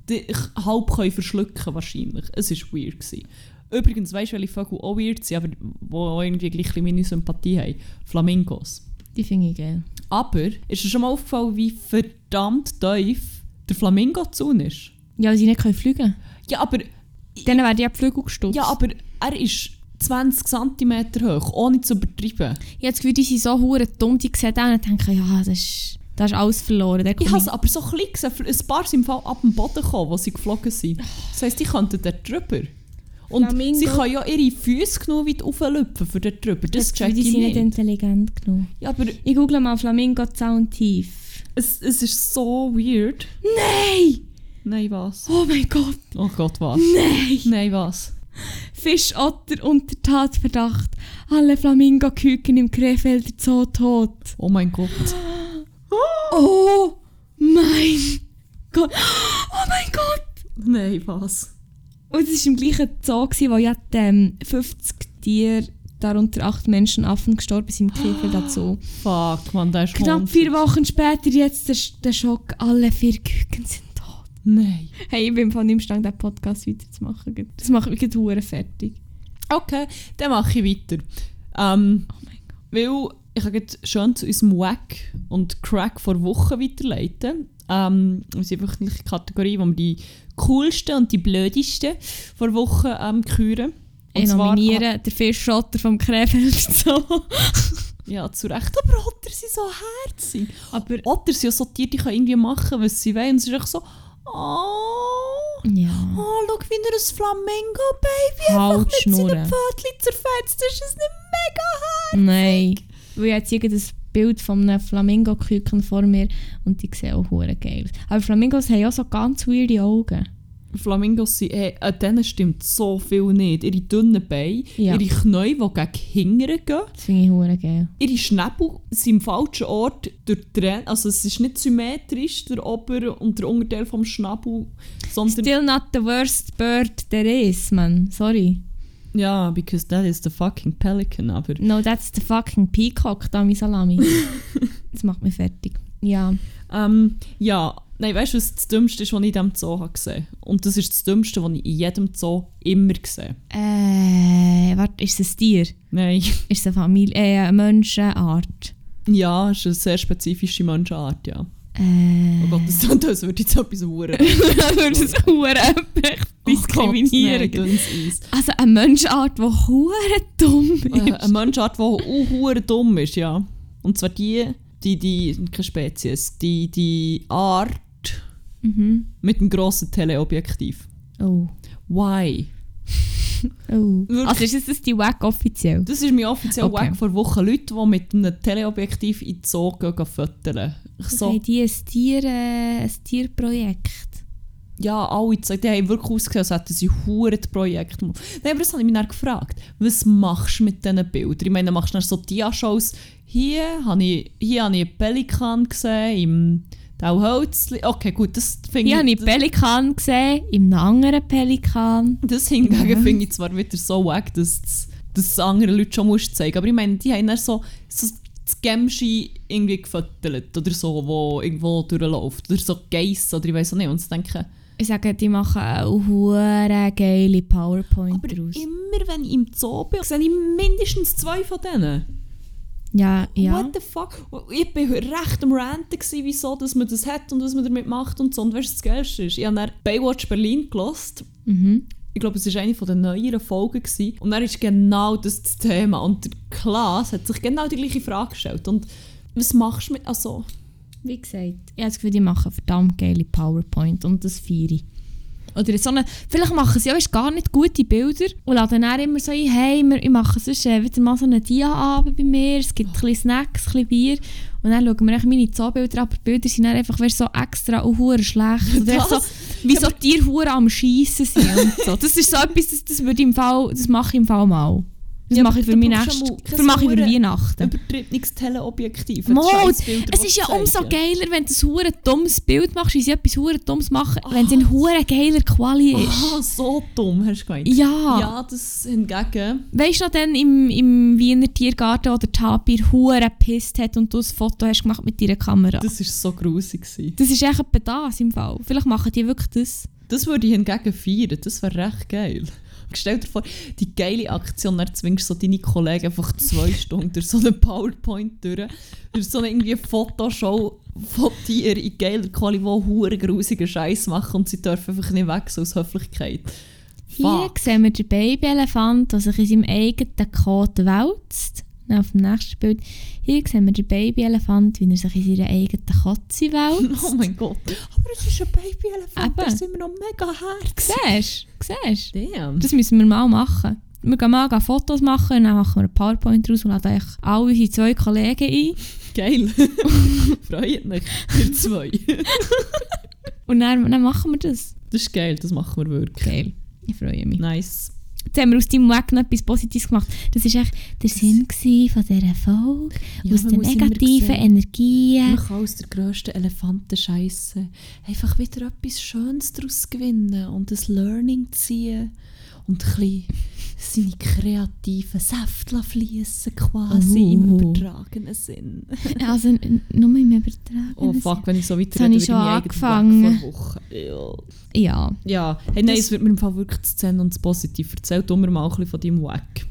die halb können verschlucken wahrscheinlich. Es war weird. Gewesen. Übrigens, weißt du, welche Vögel auch weird sind, aber die auch irgendwie gleich meine Sympathie haben? Flamingos. Die finde ich geil. Aber ist dir schon mal aufgefallen, wie verdammt tief der Flamingo-Zaun ist? Ja, weil sie nicht können fliegen können. Ja, aber, Dann werden die Flügel gestutzt. ja, aber er ist 20 cm hoch, ohne zu übertreiben. Ich habe das Gefühl, die sind so hure dumm, die sehen auch und denken, ja, das ist, das ist alles verloren. Der Ich habe es aber so klein gesehen, ein paar sind im Fall ab dem Boden gekommen, wo sie geflogen sind. Das heisst, die könnten dort drüber. Und Flamingo- sie können ja ihre Füße genug weit auflüpfen für dort drüber. Das das check die ich sind nicht. nicht intelligent genug. Ja, aber Ich google mal Flamingo Zaun tief. es, es ist so weird. Nein! Nein, was? Oh mein Gott! Oh Gott, was? Nein! Nein, was? Fischotter unter Tatverdacht. Alle Flamingo-Küken im Krefelder Zoo tot. Oh mein Gott. Oh mein Gott! Oh mein Gott! Nein, was? Und es war im gleichen Zoo, gewesen, wo ja ähm, 50 Tiere, darunter 8 Menschenaffen, gestorben sind im Krefelder Zoo. Fuck, man, der ist Knapp vier Wochen später, jetzt der, der Schock, alle vier Küken sind. Nein. Hey, ich bin von dem Stand, den Podcast weiterzumachen. Das macht mich gerade fertig. Okay, dann mache ich weiter. Ähm, Oh mein Gott. weil ich kann jetzt schön zu unserem Wack und Crack vor Wochen weiterleiten. Ähm, wir sind einfach nicht die Kategorie, wo wir die coolsten und die blödesten vor Wochen ähm, küren. Und Ich zwar- nominiere den Fischschotter vom Krefelder Zoo. Ja, zu Recht. Aber Otter sind so herzig. Aber Otter sind ja so Tiere, die können irgendwie machen, was sie wollen. Und es ist echt so, oh, ja. oh schau, wie er ein Flamingo-Baby Halt einfach mit seinen Pfötchen zerfetzt. Das ist nicht mega hart. Nein. Weil ich jetzt irgendein Bild von einem Flamingo-Küken vor mir und die sehen auch geil. aus. Aber Flamingos haben ja so ganz weirde Augen. Flamingos sind, hey, an denen stimmt so viel nicht. Ihre dünnen Beine, Ja. ihre Knie, die gegen hinten gehen, Das finde ich hure geil. ihre Schnäbel sind im falschen Ort durchtrennt. Also es ist nicht symmetrisch, der Ober- und der Unterteil vom Schnabel, sondern... Still not the worst bird there is, man. Sorry. Ja, because that is the fucking pelican, aber... No, that's the fucking peacock, Dami Salami. das macht mich fertig. Ja. Ähm, ja, nein, weißt du, was das Dümmste ist, was ich in diesem Zoo habe gesehen Und das ist das Dümmste, was ich in jedem Zoo immer sehe. Äh, warte, ist es ein Tier? Nein. Ist es eine Familie, äh, eine Menschenart? Ja, es ist eine sehr spezifische Menschenart, ja. Äh. Oh Gott, das als würde jetzt etwas huren. würde es hure diskriminieren. Oh Gott, nein, also eine Menschenart, die hure dumm ist. Äh, eine Menschenart, die auch hure dumm ist, ja. Und zwar die, die, die, keine Spezies, die, die Art Mhm. mit dem grossen Teleobjektiv. Oh. Why? Oh. Also ist es die Wack offiziell? Das ist mir offiziell Okay. okay. vor Wochen Leute, die mit einem Teleobjektiv in den Zoo gehen, gehen fotografieren. Ich So. Haben die ein, Tier, äh, ein Tierprojekt? ja, alle gesagt, die haben wirklich ausgesehen, als hätten sie hure Projekt gemacht. Nein, aber das habe ich mich dann gefragt. Was machst du mit diesen Bildern? Ich meine, machst du dann so Dia-Shows? Hier habe ich, hier habe ich einen Pelikan gesehen, im Tauholzli. Okay, gut, das finde Ich habe einen das, Pelikan gesehen, im anderen Pelikan. das hingegen Ja. finde ich zwar wieder so wack, dass das dass andere Leute schon musst zeigen Aber ich meine, die haben dann so, so das Gemschi irgendwie gefüttert oder so, wo irgendwo durchläuft. Oder so Geiss oder ich weiß auch nicht. Und ich denke, Ich sage, die machen eine hure geile PowerPoint Aber daraus. immer wenn ich im Zoo bin, sehe ich mindestens zwei von denen. Ja, ja. What the fuck? Ich war recht am Ranten, gewesen, wieso dass man das hat und was man damit macht und so. Und weißt du, was das Geilste ist? Ich habe dann Baywatch Berlin gelost. Mhm. Ich glaube, es war eine der neueren Folgen. Gewesen. Und dann ist genau das das Thema. Und der Klaas hat sich genau die gleiche Frage gestellt. Und was machst du mit... Also, Wie gesagt, ich habe das Gefühl, die machen verdammt geile PowerPoint und das feiere ich. Oder so eine, vielleicht machen sie weißt, gar nicht gute Bilder und laden dann immer so ein, hey, wir, ich mache sonst äh, wieder mal so einen Dia-Abend bei mir, es gibt ein bisschen Snacks, ein bisschen Bier und dann schauen wir echt meine Zoobilder an, aber die Bilder sind dann einfach weißt, so extra und hure schlecht. Oder so, wie so Tiere am Schiessen sind und so. Das ist so etwas, das, das, würde im Fall, das mache ich im Fall mal. Das Ja, mache ich für du mein brauchst nächstes, ja mal kein für mache ich für Weihnachten. übertriebenes Teleobjektiv. Es ist ja umso geiler, wenn du ein hure dummes Bild machst, wie sie etwas hure dummes machen, wenn es in hure geiler Quali ist. Ah, so dumm, hast du gemeint? Ja. Ja, das hingegen... Weißt du noch dann im, im Wiener Tiergarten, wo der Tapir hure gepisst hat und du ein Foto hast gemacht mit deiner Kamera? Das, Das war so grusig. gewesen. ist echt etwa das im Fall. Vielleicht machen die wirklich das. Das würde ich hingegen feiern. Das wäre recht geil. Stell dir vor, die geile Aktion, dann zwingst du so deine Kollegen einfach zwei Stunden durch so eine PowerPoint durch, durch so eine irgendwie Fotoshow von Tieren in geiler Quali, die hure grusigen Scheiß machen und sie dürfen einfach nicht weg, so aus Höflichkeit. Hier Fuck. sehen wir den Babyelefant, der sich in seinem eigenen Kot wälzt. Auf dem nächsten Bild. Hier sehen wir den Babyelefant, wie er sich in seiner eigenen Katze wälzt. Oh mein Gott. Aber es ist ein Babyelefant, da sind wir noch mega hart. Siehst du? Siehst du? Damn. Das müssen wir mal machen. Wir gehen mal Fotos machen und dann machen wir ein PowerPoint draus und laden alle unsere zwei Kollegen ein. Geil. Freut mich. Ihr zwei. Und dann, dann machen wir das. Das ist geil, das machen wir wirklich. Geil. Ich freue mich. Nice. Jetzt haben wir aus deinem Weg noch etwas Positives gemacht. Das war echt der Sinn von dieser Folge. Ja, aus den negativen. Energien. Man kann aus der grössten Elefantenscheisse einfach wieder etwas Schönes daraus gewinnen und ein Learning ziehen und ein bisschen seine kreativen Säfte fließen quasi im Oh. übertragenen Sinn. Also nur im Übertragen. Oh fuck, wenn ich so weiter rede, ich schon angefangen. Ja. Ja. hey, nein, Das- es wird mir im Fall wirklich zu Szene und zu positiv. Erzähl du mir mal ein bisschen von deinem Wack.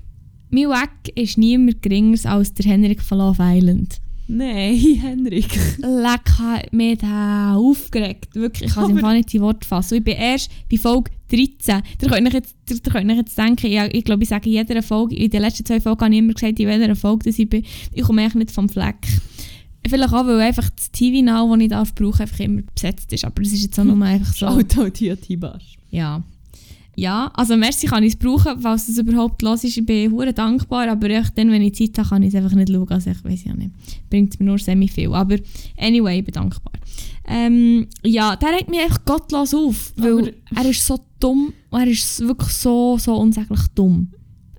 Mein Weg ist niemand geringer als der Henrik von Love Island. Nein, Henrik. Leck, hat mich da aufgeregt. Wirklich, ich kann es Fall nicht in Wort fassen. Ich bin erst bei Folge 13. Ihr könnt euch jetzt, ihr, ihr könnt euch jetzt denken, ja, ich glaube, ich sage in jeder Folge, in den letzten zwei Folgen habe ich immer gesagt, in welcher Folge dass ich bin. Ich komme eigentlich nicht vom Fleck. Vielleicht auch, weil einfach das TV-Now, das ich darf brauchen, einfach immer besetzt ist. Aber das ist jetzt auch nur einfach so. Shoutout hier, Tibasch. Ja. Ja, also merci kann ich es brauchen, falls es überhaupt los ist. Ich bin hure dankbar, aber echt dann, wenn ich Zeit habe, kann ich es einfach nicht schauen. Also ich weiß ja nicht. Bringt es mir nur semi viel. Aber anyway, ich bin dankbar. Ähm, ja, der regt mich einfach gottlos auf, weil Aber- er ist so dumm. und Er ist wirklich so, so unsäglich dumm.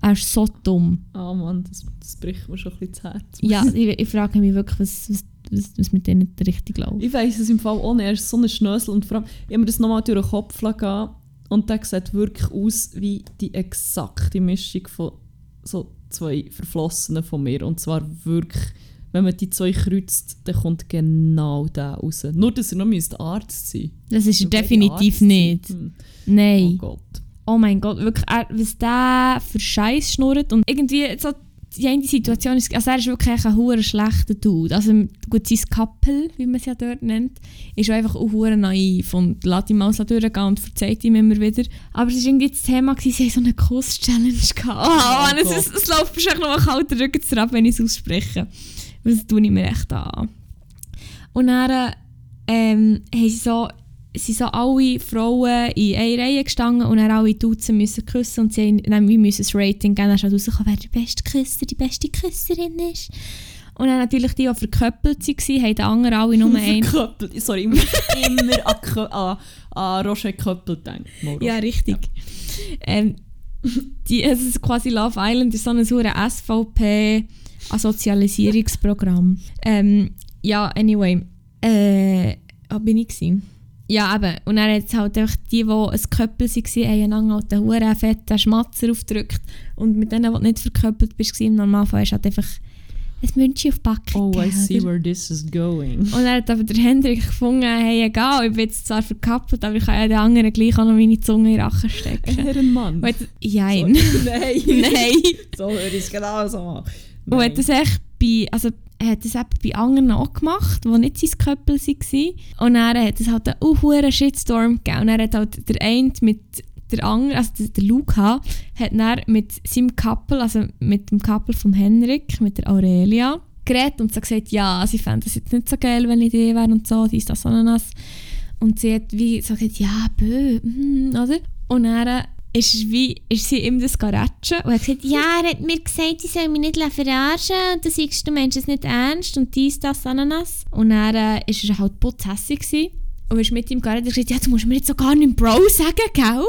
Er ist so dumm. Ah Mann, das, das bricht mir schon ein bisschen das Herz. Ja, ich, ich frage mich wirklich, was, was, was, was mit denen nicht richtig läuft. Ich weiss es im Fall auch nicht. Er ist so ein Schnösel und vor allem, ich habe mir das nochmal durch den Kopf gehen und der sieht wirklich aus wie die exakte Mischung von so zwei Verflossenen von mir. Und zwar wirklich, wenn man die zwei kreuzt, dann kommt genau der raus. Nur, dass er noch müsste Arzt sein Das ist er definitiv Arzt sein. nicht. Hm. Nein. Oh Gott. oh mein Gott, wirklich, er, was der für Scheiß schnurrt und irgendwie so die eine Situation ist, also er ist wirklich ein hure schlechter Dude. Also gut, sein Couple, wie man es ja dort nennt, ist einfach auch hure naiv und lässt ihm alles durchgehen und verzeiht ihm immer wieder. Aber es war irgendwie das Thema, gewesen, sie haben so eine Kuss-Challenge gehabt. Oh, Mann, es, ist, es läuft echt noch ein kalter Rücken zu wenn ich es ausspreche. Das tue ich mir echt an. Und dann ähm, haben sie so sind so alle Frauen in eine Reihe gestanden und dann alle Duzen müssen küssen und sie haben, wir müssen das Rating geben, dann halt rausgekommen, wer der beste Küsser, die beste Küsserin ist. Und dann natürlich die, die verköppelt waren, haben die anderen alle nur einen. Verköppelt. Sorry, muss immer an, an, an Roger Köppel denken. Ja, richtig. Ähm, die, es ist quasi Love Island ist so ein hure SVP Sozialisierungsprogramm. Ähm, ja, anyway. Äh, wo bin ich gewesen? Ja, eben. Und dann hat es halt einfach die, die ein Köppel waren, haben einander halt einen huren fetten Schmatzer aufgedrückt. Und mit denen, die nicht verköppelt bist, im Normalfall du halt einfach ein München auf die Backe Oh, I gegeben, see oder? where this is going. Und dann hat aber der Hendrik gefunden, hey, egal, ich bin jetzt zwar verkappelt, aber ich kann ja den anderen gleich auch noch meine Zunge in den Rachen stecken. Hat, jein. Nein. Nein. So würde ich es genau so machen. Und hat das echt bei, also er hat das bei anderen auch gemacht, die nicht sein Köppel waren. Und dann hat es halt einen unhuren Shitstorm gegeben. Und dann hat halt der eine mit der andere, also der, Luca, hat dann mit seinem Couple, also mit dem Couple von Henrik, mit der Aurelia, geredet und so gesagt, ja, sie fänden es jetzt nicht so geil, wenn ich die wäre und so, dies, das, ananas. Und sie hat wie so gesagt, ja, bö, hm, oder? Und dann ist, wie, ist sie ihm das geratschen und hat gesagt, ja, er hat mir gesagt, ich soll mich nicht verarschen und du siehst, du meinst es nicht ernst und dies, das, ananas. Und dann äh, ist er halt putzhässig gewesen. Und ist mit ihm geredet und gesagt, ja, du musst mir jetzt so gar nicht Bro sagen, gell?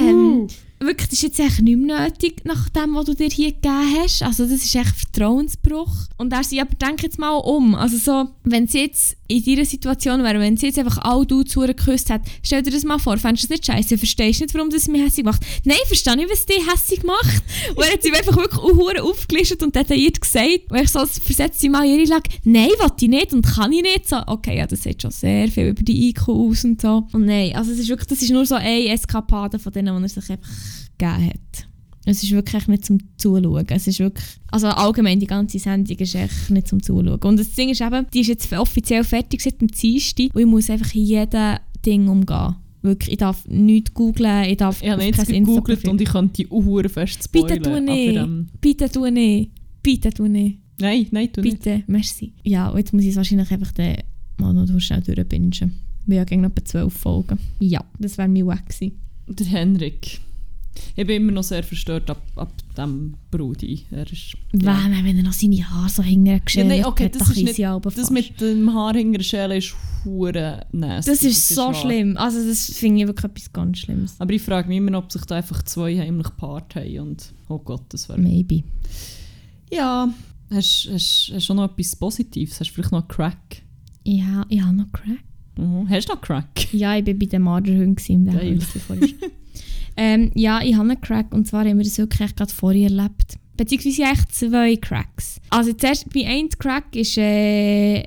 Ähm, wirklich, das ist jetzt echt nicht mehr nötig, nach dem, was du dir hier gegeben hast. Also das ist echt Vertrauensbruch. Und er sagt, aber denk jetzt mal um. Also so, wenn sie jetzt in dieser Situation wäre, wenn sie jetzt einfach all du zu geküsst hat, stell dir das mal vor, fändest du das nicht scheiße? Verstehst du nicht, warum das mich hässlich macht? Nein, verstehe nicht, was dich hässlich macht. Und er hat sie einfach wirklich auch aufgelistet und detailliert gesagt, und ich so, versetzt sie mal in ihre Lage, nein, will ich nicht und kann ich nicht. So, okay, ja, das sagt schon sehr viel über die IQ aus und so. Und nein, also es ist wirklich, das ist nur so eine Eskapade von denen, die er sich einfach gegeben hat. Es ist wirklich nicht zum Zuschauen. Es ist wirklich, also allgemein die ganze Sendung ist echt nicht zum Zuschauen. Und das Ding ist eben, die ist jetzt offiziell fertig seit dem Dienstag und ich muss einfach jeden Ding umgehen. Wirklich, ich darf nichts googlen, ich darf Ich habe jetzt gegoogelt und ich kann die Uhr fest spoilern. Bitte tu nicht, ähm, bitte tu nicht, bitte tu nicht, Nein, nein, tu nicht. bitte, merci. Ja, und jetzt muss ich es wahrscheinlich einfach dann mal noch schnell durchbingen. Wir haben ja noch etwa 12 Folgen. Ja, das wäre mein Weg gewesen. Der Henrik. Ich bin immer noch sehr verstört ab, ab dem Brudi. Er ist, Ja. Wenn er noch seine Haare so hinterher geschält nein, okay, hat, das ist nicht- Das mit dem Haar Schelle ist hure nasty. Das ist so wahr. schlimm. Also das finde ich wirklich etwas ganz Schlimmes. Aber ich frage mich immer, ob sich da einfach zwei heimlich gepaart haben und oh Gott, das wäre... Maybe. Ja, hast du schon noch etwas Positives? Hast du vielleicht noch Crack? Ja, ich habe noch Crack. Mhm. Hast du noch Crack? Ja, ich war bei den Marderhunden im. Ähm, ja, ich habe einen Crack und zwar haben wir das wirklich gerade vorher erlebt. Beziehungsweise echt zwei Cracks. Also zuerst, mein ein Crack ist äh,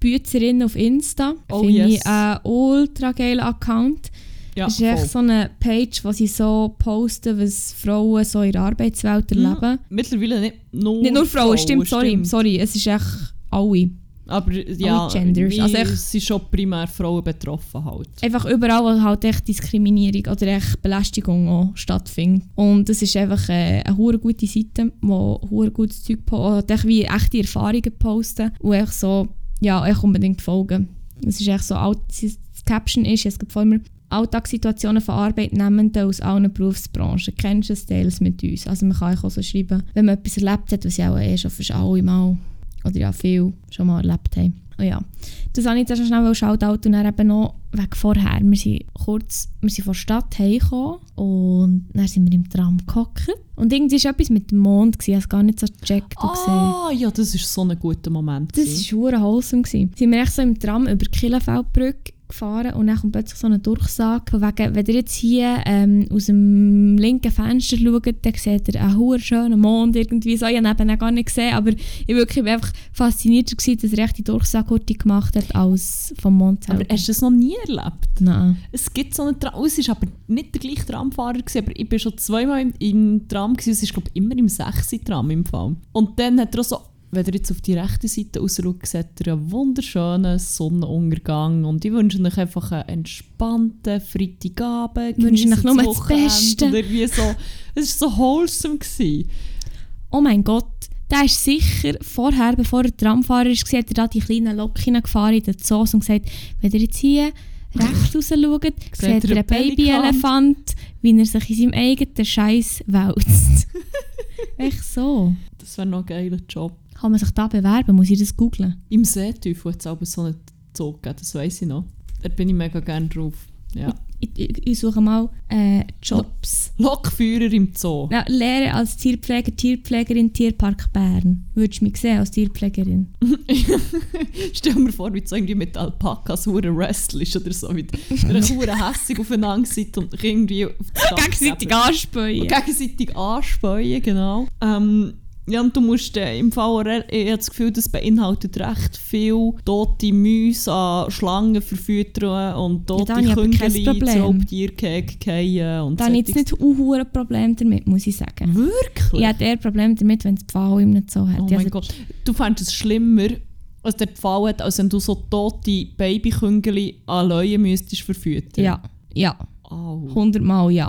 Büzerin auf Insta. Oh, Finde yes. ich einen ultra geilen Account. Ja, Das ist echt so eine Page, wo sie so posten, was Frauen so in der Arbeitswelt erleben. Mittlerweile nicht nur Nicht nur Frauen, stimmt, sorry, stimmt. sorry. Es ist echt alle. Aber ja, Genders. Also echt- es sind schon primär Frauen betroffen halt. Einfach überall, wo halt echt Diskriminierung oder echt Belästigung auch stattfindet. Und das ist einfach äh, eine hure gute Seite, wo hure gutes Zeug postet, echt wie echte Erfahrungen posten und echt so, ja, echt unbedingt folgen. Es ist echt so, das Caption ist, es gibt vor allem Alltagssituationen von Arbeitnehmenden aus allen Berufsbranchen. Kennst du das Teils mit uns? Also man kann auch so schreiben, wenn man etwas erlebt hat, was ja auch eh schon fast alle mal oder ja viel schon mal erlebt haben. Oh ja. Das habe ich jetzt schon schnell Shoutout und dann eben noch weg vorher. Wir sind kurz, wir sind von der Stadt heimgekommen und dann sind wir im Tram gehockt. Und irgendwie war etwas mit dem Mond, gewesen. ich habe es gar nicht so gecheckt und gesehen. Ah, ja, das ist so ein guter Moment. Das war verdammt wholesome. gewesen. Sind wir echt so im Tram über die Kielenfeldbrücke gefahren und dann kommt plötzlich so eine Durchsage, von wegen, wenn ihr jetzt hier ähm, aus dem linken Fenster schaut, dann seht ihr einen hohen schönen Mond irgendwie so. Ich habe ihn gar nicht gesehen, aber ich, wirklich, ich war einfach fasziniert, gewesen, dass er echt die Durchsage gemacht hat als vom Mond Aber selber. hast du das noch nie erlebt? Nein. Es gibt so einen Tram, oh, es war aber nicht der gleiche Tramfahrer, gewesen, aber ich bin schon zweimal im, im Tram, gewesen, es ist glaube immer im 6. Tram im Fall. Und dann hat er auch so, wenn ihr jetzt auf die rechte Seite rausschaut, seht ihr einen wunderschönen Sonnenuntergang und ich wünsche euch einfach einen entspannten Freitagabend. Ich wünsche euch nur das Wochenende Beste. Irgendwie so, es war so wholesome. Gewesen. Oh mein Gott, der ist sicher vorher, bevor er Tramfahrer war, hat er da die kleinen Lokinnen gefahren in den Zoos und gesagt, wenn ihr jetzt hier rechts raus schaut, seht ihr einen? Babyelefant, wie er sich in seinem eigenen Scheiß wälzt. Echt so. Das wäre noch ein geiler Job. Kann man sich da bewerben? Muss ich das googlen? Im Seeteufel hat es aber so einen Zoo gegeben, das weiss ich noch. Da bin ich mega gerne drauf. Ja. Ich, ich, ich suche mal äh, Jobs. Lokführer im Zoo. Ja, Lehre als Tierpfleger, Tierpflegerin, Tierpark Bern. Würdest du mich sehen als Tierpflegerin? Stell mir vor, wie du so irgendwie mit Alpakas hure wrestlest oder so, wie ihr hure hässig aufeinander seid und irgendwie Gegenseitig anspähen. Gegenseitig anspähen, genau. Ähm, Ja, und du musst äh, im re- ich habe das Gefühl, das beinhaltet recht viel tote Mäuse an Schlangen verfüttern und tote kein Küngeli zu Raubtierkägen und Da habe ich jetzt nicht ein ein Problem damit, muss ich sagen. Wirklich? Ich hätte eher ein Problem damit, wenn es Pfahl im nicht so hat. Oh Also, mein Gott. Du fändest es schlimmer, als der Fall hat, als wenn du so tote Babyküngeli an Leuen müsstest verfüttern. Ja, ja. Au. 100 Mal ja.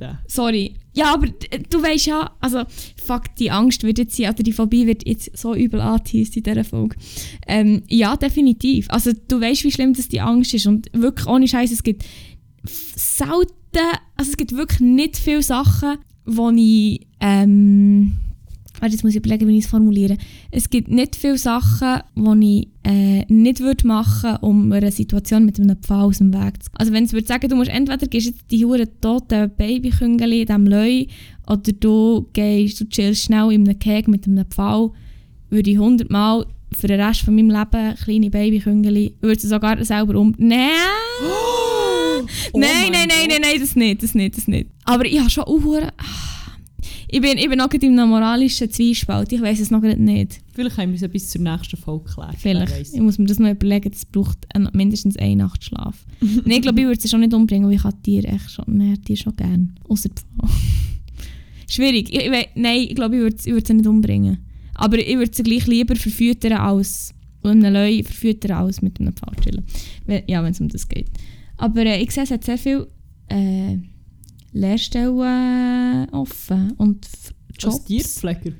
Alter. Sorry. Ja, aber du weißt ja, also, fuck, die Angst wird jetzt sein, oder die Phobie wird jetzt so übel angeteased in dieser Folge. Ähm, ja, definitiv. Also, du weißt, wie schlimm das die Angst ist. Und wirklich, ohne Scheiß, es gibt selten, also es gibt wirklich nicht viele Sachen, wo ich, ähm, warte, jetzt muss ich überlegen, wie ich es formuliere. Es gibt nicht viele Sachen, die ich äh, nicht würde machen um einer Situation mit einem Pfahl aus dem Weg zu gehen. Also wenn es würde sagen, du musst entweder gehst jetzt die hure toten Babyküngeli in diesem Leu oder du gehst, du chillst schnell in einem Keg mit einem Pfahl, würde ich hundertmal für den Rest von meinem Leben kleine Babyküngeli, würde sie sogar selber um... Nein! Oh nein, nein, nein, nein, nein, das nicht, das nicht, das nicht. Aber ich habe schon auch hure- ich bin, ich bin noch in einem moralischen Zwiespalt, ich weiß es noch nicht. Vielleicht haben wir es bis zur nächsten Folge geklärt. Vielleicht. Ich muss mir das noch überlegen, das braucht ein, mindestens eine Nacht Schlaf. Nein, ich glaube, ich würde sie schon nicht umbringen, weil ich habe Tiere echt schon, Tiere schon gerne. Außer Pfahl. Schwierig. Ich, ich, nein, ich glaube, ich würde, ich würde sie nicht umbringen. Aber ich würde sie gleich lieber verfüttern als und einem Leu verfüttern als mit einem Pfahl chillen. Ja, wenn es um das geht. Aber äh, ich sehe, es hat sehr viele äh, Lehrstellen offen und Jobs. Als Tierpfleger.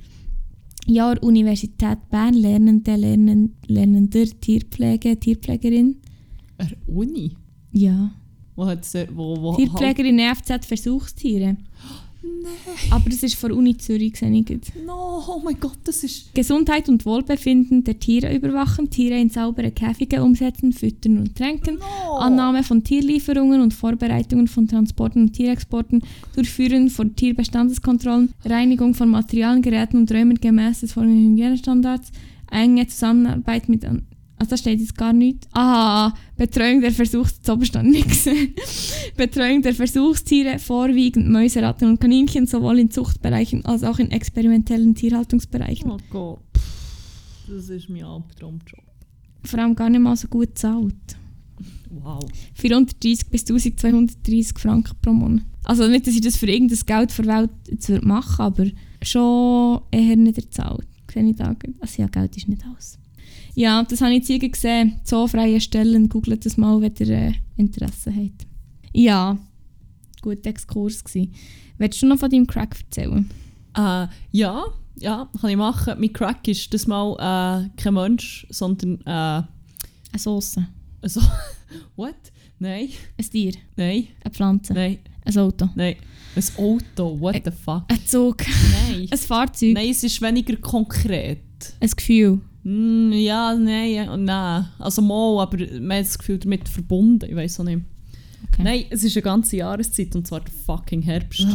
Ja, an der Universität Bern Lernende, Lernen, Lernender Tierpflege, Tierpflegerin. Eine Uni. Ja. Wo hat sie, wo, wo Tierpflegerin EFZ Versuchstiere. Aber das ist von der Uni Zürich. Halt, no, oh mein Gott, das ist... Gesundheit und Wohlbefinden der Tiere überwachen, Tiere in saubere Käfige umsetzen, füttern und tränken, No. Annahme von Tierlieferungen und Vorbereitungen von Transporten und Tierexporten, Durchführen von Tierbestandeskontrollen, Reinigung von Materialien, Geräten und Räumen gemäß des folgenden Hygienestandards, enge Zusammenarbeit mit... Also da steht jetzt gar nichts. Ah, Betreuung der Versuchs... Nicht gesehen. Betreuung der Versuchstiere, vorwiegend Mäuse, Ratten und Kaninchen, sowohl in Zuchtbereichen als auch in experimentellen Tierhaltungsbereichen. Oh Gott. Das ist mein Albtraumjob. Vor allem gar nicht mal so gut zahlt. Wow. 430 bis 1230 Franken pro Monat. Also nicht, dass ich das für irgendein Geld für Welt jetzt machen aber schon eher nicht erzahlt. Sehe ich da. Also ja, Geld ist nicht alles. Ja, das habe ich jetzt gesehen. Zoofreie Stellen. Googelt das mal, wenn ihr äh, Interesse habt. Ja, guter Exkurs gewesen. Willst du noch von deinem Crack erzählen? Äh, ja, ja, kann ich machen. Mein Crack ist das mal äh, kein Mensch, sondern äh, Eine Soße, also, what? Nein, ein Tier, nein, eine Pflanze, nein, ein Auto, nein. Ein Auto, what the fuck? ein Zug, Nein. ein Fahrzeug, Nein, es ist weniger konkret. ein Gefühl. Mm, ja, nein, nein. Also mal, aber man hat das Gefühl damit verbunden. Ich weiß auch nicht. Okay. Nein, es ist eine ganze Jahreszeit und zwar der fucking Herbst.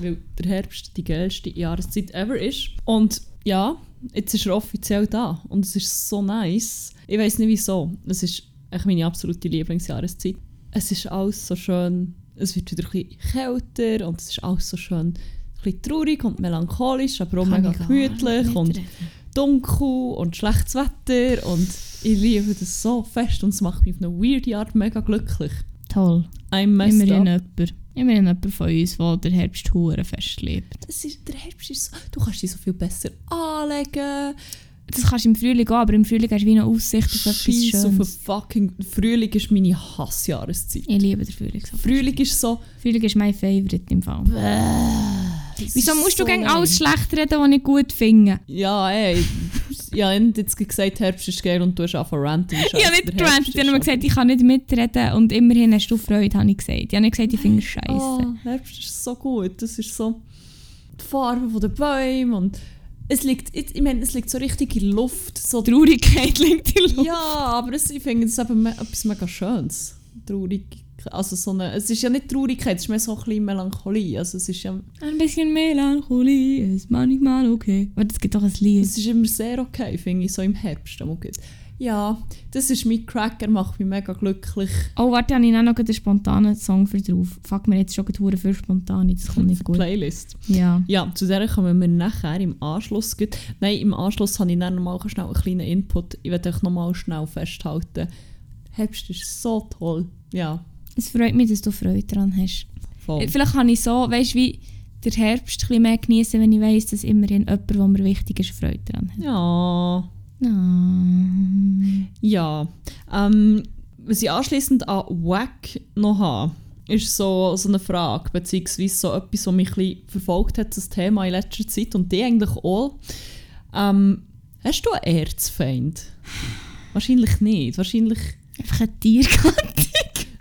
Weil der Herbst die geilste Jahreszeit ever ist. Und ja, jetzt ist er offiziell da und es ist so nice. Ich weiß nicht wieso. Es ist echt meine absolute Lieblingsjahreszeit. Es ist alles so schön. Es wird wieder ein bisschen kälter und es ist alles so schön. Ein bisschen traurig und melancholisch, aber auch Kann mega gemütlich und. Dunkel und schlechtes Wetter und ich liebe das so fest und es macht mich auf eine weirde Art mega glücklich. Toll. Immerhin up. jemand. Immerhin jemand von uns, der den Herbst hure fest liebt. Das ist, der Herbst ist so, du kannst dich so viel besser anlegen. Das kannst du im Frühling auch, aber im Frühling hast du wie eine Aussicht auf etwas Scheiss auf Schönes. fucking Frühling ist meine Hassjahreszeit. Ich liebe den Frühling. So. Frühling ist so... Frühling ist mein Favourite im Fall. das Wieso musst so du gegen alles schlecht reden, was ich gut finde? Ja, ey. ja, ich habe jetzt gesagt, Herbst ist geil und du hast angefangen ranten. Ich habe nicht gerantet, ich habe nur gesagt, ich kann nicht mitreden und immerhin hast du Freude, habe ich gesagt. Ich habe nicht gesagt, ich finde es scheiße. Oh, Herbst ist so gut. Das ist so die Farbe von den Bäumen und es liegt, ich, meine, es liegt so richtig in der Luft. So Traurigkeit liegt in der Luft. Ja, aber es, ich finde es eben etwas mega Schönes. Traurig. Also so eine, es ist ja nicht Traurigkeit, es ist mehr so ein bisschen Melancholie. Also es ist ja Ein bisschen Melancholie ist manchmal okay. Warte, es gibt doch ein Lied. es ist immer sehr okay, finde ich, so im Herbst. gut. Ja, das ist mein Crack, er macht mich mega glücklich. Oh, warte, habe ich auch noch einen spontanen Song für drauf. Fuck, mir jetzt schon gerade für spontan, das kommt nicht gut. Playlist. Ja. Ja, zu der kommen wir nachher im Anschluss. gut. Nein, im Anschluss habe ich dann nochmal schnell einen kleinen Input. Ich werde euch nochmal schnell festhalten. Herbst ist so toll. Ja, Es freut mich, dass du Freude daran hast. voll. Äh, Vielleicht kann ich so, weißt du, wie der Herbst ein bisschen mehr genießen, wenn ich weiss, dass immerhin jemand, der mir wichtig ist, Freude daran hat. Ja, Ah. ja. Ähm, was ich anschließend an Wack noch habe, ist so, so eine Frage, beziehungsweise so etwas, was mich ein verfolgt hat, das Thema in letzter Zeit und die eigentlich auch. Ähm, hast du einen Erzfeind? Wahrscheinlich nicht. Wahrscheinlich Einfach ein Tiergattung.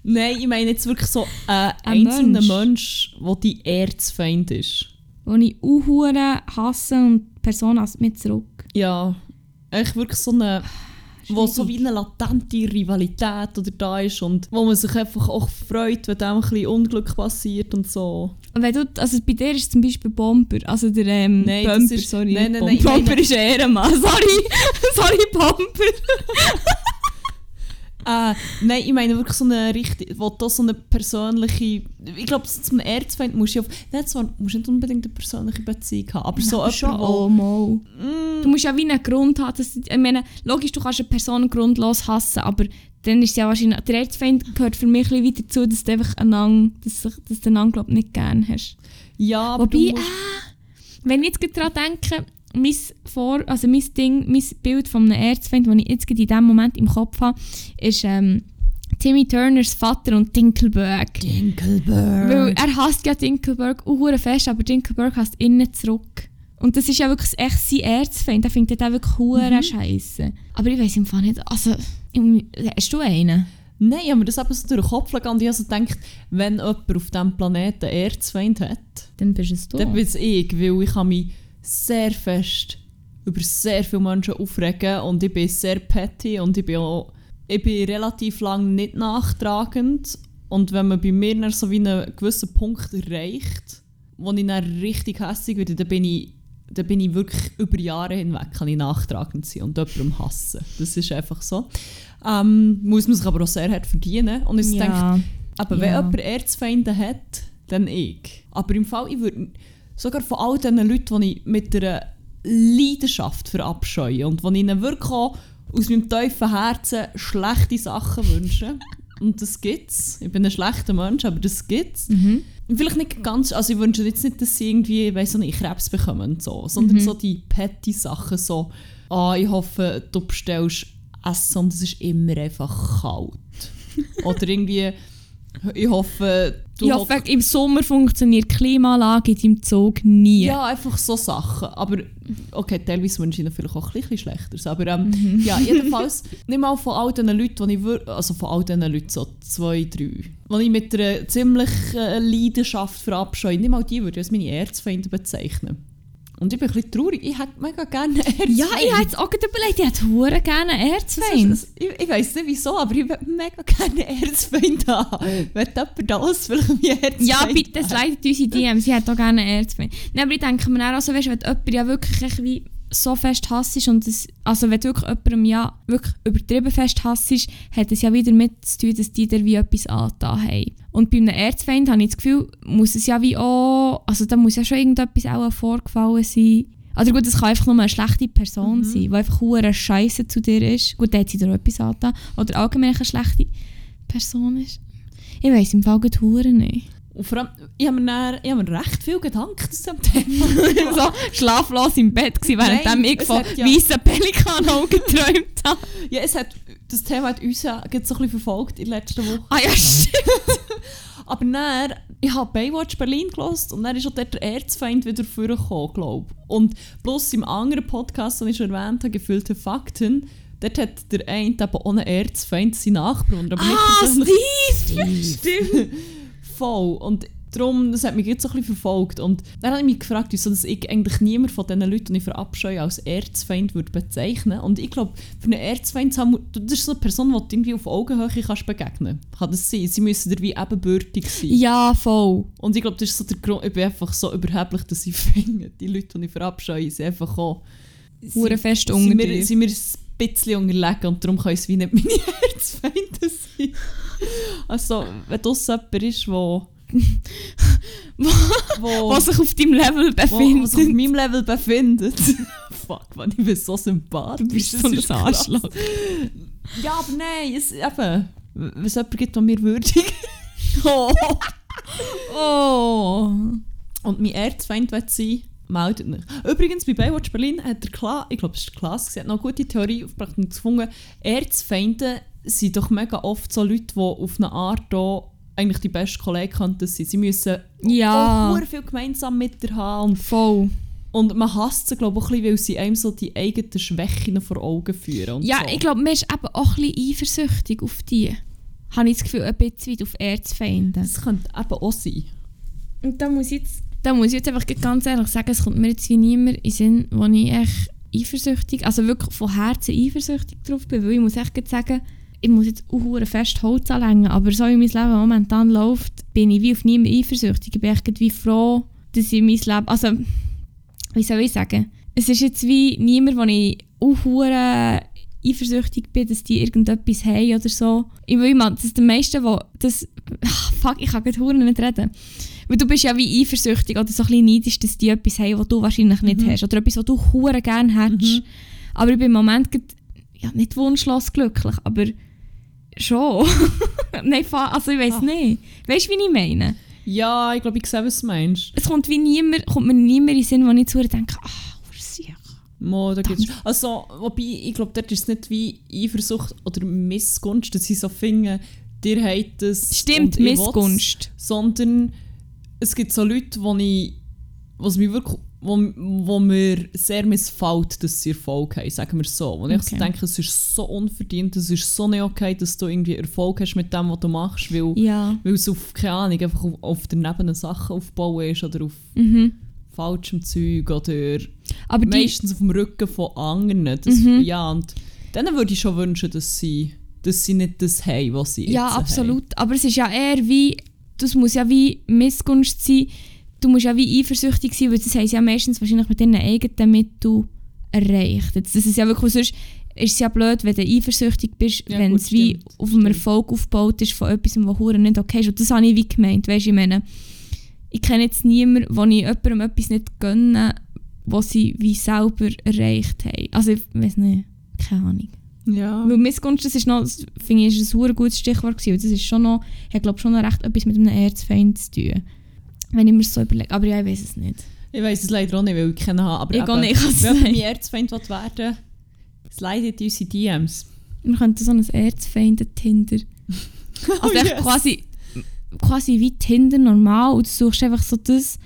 Nein, ich meine jetzt wirklich so ein Ein einzelner Mensch. Der dein Erzfeind ist. Wo ich Uhuren hasse und die Person hasst mich zurück. Ja, eigentlich wirklich so eine, wo so wie eine latente Rivalität oder da ist und wo man sich einfach auch freut, wenn dem ein bisschen Unglück passiert und so. Wenn du, also bei dir ist zum Beispiel Bomber, also der ähm, Nein, Bumper, ist- sorry. nein, nein, Bom- nein, ich Bomber ist Ehrenmann, sorry. sorry, Bomber. Äh, nein, ich meine wirklich so eine richtig, wo du so eine persönliche, ich glaube, zum Erzfeind musst du ja, nein, zwar musst du nicht unbedingt eine persönliche Beziehung haben, aber so Aber jemand, schon, wo, oh, mal. Mm, Du musst ja wie einen Grund haben. Dass, ich meine, logisch, du kannst eine Person grundlos hassen, aber dann ist es ja wahrscheinlich, der Erzfeind gehört für mich ein bisschen dazu, dass du einfach einander, dass, dass du einander glaub, nicht gerne hast. ja, aber Wobei, du musst, äh, wenn ich jetzt gerade daran denke, mein, Vor also mein Ding, mein Bild von einem Erzfeind, das ich jetzt in diesem Moment im Kopf habe, ist ähm, Timmy Turners Vater und Dinkelberg. Dinkelberg. Weil er hasst ja Dinkelberg auch fest, aber Dinkelberg hasst innen zurück. Und das ist ja wirklich echt sein Erzfeind. Der findet den auch wirklich hure Mhm. scheiße. Aber ich weiß im Fall nicht, also, hast du einen? Nein, habe mir das eben so durch den Kopf gegangen ich habe so gedacht, wenn jemand auf diesem Planeten Erzfeind hat, Dann bist es du. dann bin es ich, weil ich kann mich sehr fest über sehr viele Menschen aufregen und ich bin sehr petty und ich bin auch ich bin relativ lang nicht nachtragend und wenn man bei mir so wie einen gewissen Punkt erreicht, wo ich dann richtig hässlich werde, dann bin ich dann bin ich wirklich über Jahre hinweg kann ich nachtragend sein und jemandem hassen. Das ist einfach so. Ähm, muss man sich aber auch sehr hart verdienen. Und ich denke, ja. aber wenn Ja. jemand Erzfeinde hat, dann ich. Aber im Fall, ich würde sogar von all diesen Leuten, die ich mit einer Leidenschaft verabscheue und die ich ihnen wirklich auch aus meinem tiefen Herzen schlechte Sachen wünsche. Und das gibt's. Ich bin ein schlechter Mensch, aber das gibt's. Mhm. Vielleicht nicht ganz, also ich wünsche jetzt nicht, dass sie irgendwie, weiss nicht, Krebs bekommen und so, sondern Mhm. so die petty Sachen, so, ah, ich hoffe, du bestellst Essen und es ist immer einfach kalt. Oder irgendwie, ich hoffe, du Ich hoffe, im Sommer funktioniert die Klimaanlage in deinem Zug nie. Ja, einfach so Sachen. Aber okay, teilweise wünsche ich vielleicht auch ein bisschen Schlechteres. Aber ähm, Mhm. ja, jedenfalls nicht mal von all diesen Leuten, die ich also von all diesen Leuten, so zwei, drei, die ich mit einer ziemlich äh, Leidenschaft verabscheue, nicht mal die würde ich als meine Erzfeinde bezeichnen. Und ich bin ein bisschen traurig. Ich hätte mega gerne Erzfeind. Ja, ich habe jetzt auch überlegt, ich hätte hure gerne einen Das ist, Erzfeind. das, ich, ich weiß nicht wieso, aber ich würde mega gerne Erzfeind haben. Wenn jemand das vielleicht mein Erzfeind Ja, bitte slidet unsere DM, sie hat auch gerne Erzfeind. Nein, aber ich denke mir auch so, weißt, wenn jemand ja wirklich wie so fest hassest und das, also wenn du wirklich jemandem ja wirklich übertrieben fest hassest, hat es ja wieder mit zu tun, dass die dir wie etwas angetan haben. Und bei einem Erzfeind habe ich das Gefühl, muss es ja wie auch, also da muss ja schon irgendetwas auch vorgefallen sein. Also gut, es kann einfach nur eine schlechte Person sein, die einfach hure Scheiße zu dir ist. Gut, da hat sie dir etwas angetan. Oder allgemein eine schlechte Person ist. Ich weiss im Fall gut hure nicht. Und vor allem, ich habe mir, ich habe mir recht viel Gedanken zu diesem Thema so schlaflos im Bett gewesen, während Nein, ich von ja- weißen Pelikanaugen geträumt habe. Ja, es hat, das Thema hat uns ja gerade so ein bisschen verfolgt in der letzten Woche. Ah ja, stimmt. Aber dann, ich habe Baywatch Berlin gelost und dann ist auch dort der Erzfeind wieder vorgekommen, glaube ich. Und plus im anderen Podcast, den ich schon erwähnt habe, «Gefühlte Fakten», dort hat der eine eben einen Erzfeind, sein Nachbar, aber nicht Ah, persönlich. Steve! Stimmt. Voll. Und darum, das hat mich jetzt so ein bisschen verfolgt. Und dann habe ich mich gefragt, wieso dass ich eigentlich niemand von diesen Leuten, die ich verabscheue, als Erzfeind würde bezeichnen Und ich glaube, für einen Erzfeind zu haben, das ist so eine Person, die du irgendwie auf Augenhöhe kannst begegnen Kann das sein? Sie müssen dir wie ebenbürtig sein. Ja, voll. Und ich glaube, das ist so der Grund, ich bin einfach so überheblich, dass ich finde, die Leute, die ich verabscheue, sind einfach auch... Fest sind mir, sind mir bisschen unterlegen und darum können es wie nicht meine Herzfeinde sein. Also, wenn das jemand ist, wo... Wo, wo, was sich auf deinem Level wo, was befindet. sich auf meinem Level befindet. Fuck, man, ich bin so sympathisch. Du bist Das so ein. Arschloch. Ja, aber nein, es, eben, wenn es jemanden gibt, der mir würdig Oh. oh. und mein Erzfeind will sein, meldet mich. Übrigens, bei Baywatch Berlin hat der Klaas, ich glaube, es ist der Klaas, sie hat noch eine gute Theorie aufgebracht und gefunden, Erzfeinde sind doch mega oft so Leute, die auf eine Art auch eigentlich die besten Kollegen könnten sein. Sie müssen Ja. auch sehr viel gemeinsam mit dir haben. Und, Voll. und man hasst sie, glaube ich, auch ein bisschen, weil sie einem so die eigenen Schwächen vor Augen führen. Und Ja, so. ich glaube, man ist eben auch ein bisschen eifersüchtig auf die. Habe ich das Gefühl, ein bisschen weit auf Erzfeinde. Das könnte eben auch sein. Und da muss ich jetzt, da muss ich jetzt einfach ganz ehrlich sagen, es kommt mir jetzt wie niemand in den Sinn, wo ich echt eifersüchtig, also wirklich von Herzen eifersüchtig drauf bin, weil ich muss echt sagen, ich muss jetzt auch fest Holz anlängen, aber so wie mein Leben momentan läuft, bin ich wie auf niemanden eifersüchtig. Ich bin echt wie froh, dass ich mein Leben, also, wie soll ich sagen, es ist jetzt wie niemand, wo ich auch eifersüchtig bin, dass die irgendetwas haben oder so. Ich will mal, das ist der meiste, wo das, ach, fuck, ich kann gerade nicht reden. Weil du bist ja wie eifersüchtig oder so ein bisschen neidisch, dass die etwas haben, was du wahrscheinlich nicht Mhm. hast. Oder etwas, was du hure gerne hättest. Mhm. Aber ich bin im Moment ja, nicht wunschlos glücklich, aber schon. Nein, also ich weiß Ah. nicht. Weißt du, wie ich meine? Ja, ich glaube, ich sehe, was du meinst. Es kommt, wie niemand, kommt mir niemand in den Sinn, wo ich zu denke, ah, Ursiach. Mo, da gibt's, also, wobei, ich glaube, dort ist es nicht wie Eifersucht oder Missgunst, dass sie so finden, dir hat es Stimmt, Missgunst. Sondern es gibt so Leute, wo ich, was mir wirklich, wo, wo mir sehr missfällt, dass sie Erfolg haben, sagen wir so. Wo ich so Okay. denke, es ist so unverdient, es ist so nicht okay, dass du irgendwie Erfolg hast mit dem, was du machst, weil, Ja. weil es auf, keine Ahnung, einfach auf, auf daneben Sachen aufbauen ist oder auf Mhm. falschem Zeug oder Aber meistens auf dem Rücken von anderen. Das, Mhm. Ja, und denen würde ich schon wünschen, dass sie, dass sie nicht das haben, was sie ja, jetzt absolut. Aber es ist ja eher wie, das muss ja wie Missgunst sein. Du musst ja wie eifersüchtig sein, weil das haben sie ja meistens wahrscheinlich mit ihren eigenen Mitteln erreicht. Jetzt, das ist ja wirklich, sonst ist es ja blöd, wenn du eifersüchtig bist, Ja, wenn es wie stimmt, auf einem. Erfolg aufgebaut ist von etwas, was hure nicht okay ist. Und das habe ich wie gemeint, weißt ich meine, ich kenne jetzt niemanden, wo ich jemandem etwas nicht gönne, was sie wie selber erreicht haben. Also ich weiß nicht, keine Ahnung. Ja. Weil Missgunst, das ist noch, finde ich, ist ein sehr gutes Stichwort gewesen. Das ist schon noch, hat glaube schon noch recht etwas mit einem Erzfeind zu tun. Wenn ich mir so überlege. Aber ja, ich weiß es nicht. Ich weiß es leider auch nicht, weil ich keinen habe. Aber Ich auch nicht, ich wenn mein Erzfeind werden slidet in unsere DMs. Wir könnten so ein Erzfeind-Tinder. Also Oh, yes. quasi, quasi wie Tinder normal. Und du suchst einfach so das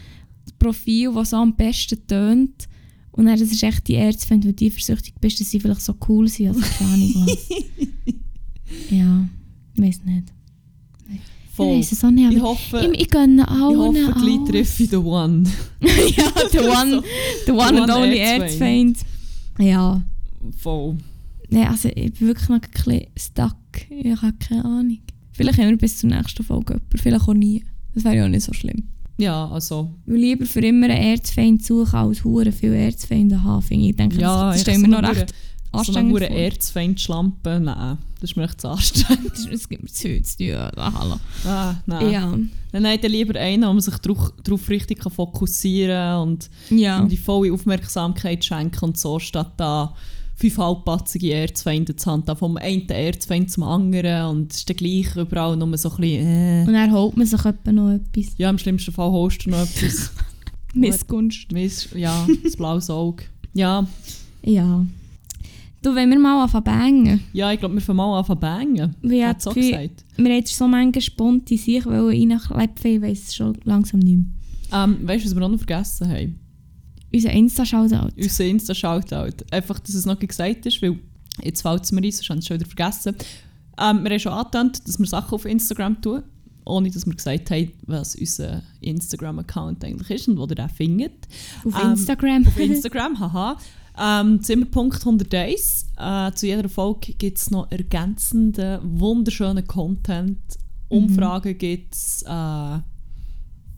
Profil, das so am besten tönt. Und dann, das ist echt die Erzfeind, weil du eifersüchtig bist, dass sie vielleicht so cool sind. Also keine Ahnung was. ja, ich weiß nicht. Voll. Ich weiß es auch nicht. Ich hoffe, ich, ich gönne ich allen hoffe gleich treffe ich den One. ja, the one, the one The and only Erzfeind. Ja. Voll. Nein, also ich bin wirklich noch ein bisschen stuck. Ich habe keine Ahnung. Vielleicht haben wir bis zur nächsten Folge jemanden, vielleicht auch nie. Das wäre ja auch nicht so schlimm. Ja, also. Ich will lieber für immer einen Erzfeind suchen, als hure viele Erzfeinde haben. finde Ich Ich denke, Ja, das, das ich stellen wir noch eine recht So eine anstrengend hure vor. Erzfeind-Schlampe, nein, das ist mir echt zu anstrengend. Das- gibt mir zu viel zu tun. Ja, hallo. Ah, nein. Ja. Dann hat er lieber einen, wo man sich darauf richtig kann fokussieren kann und Ja. die volle Aufmerksamkeit schenken und so, statt da fünf halbpatzige Erzfeinde zu haben, vom einen Erzfeind zum anderen und es ist dann gleich überall nur so ein bisschen, äh. Und dann holt man sich etwa noch etwas. Ja, im schlimmsten Fall holst du noch etwas. Missgunst. Miss, ja, das blaues Auge. Ja, Ja. Du, wenn wir mal anfangen bangen. ja, ich glaube, wir fangen mal an zu bangen. Wie Hat Gefühl- gesagt. Wir haben jetzt so manche Sponti sich reinklepfen, ich weiss es schon langsam nicht mehr. Ähm, weißt du, was wir noch vergessen haben? Unser Insta-Shoutout. Unser Insta-Shoutout. Einfach, dass es noch gesagt ist, weil jetzt fällt es mir ein, sonst habe ich es schon wieder vergessen. Ähm, wir haben schon angetönt, dass wir Sachen auf Instagram tun, ohne dass wir gesagt haben, was unser Instagram-Account eigentlich ist und wo ihr den findet. Auf Ähm, Instagram. Auf Instagram, haha. Ähm, Zimmerpunkt 101. Äh, zu jeder Folge gibt es noch ergänzenden, wunderschönen Content. Umfragen gibt es. Äh,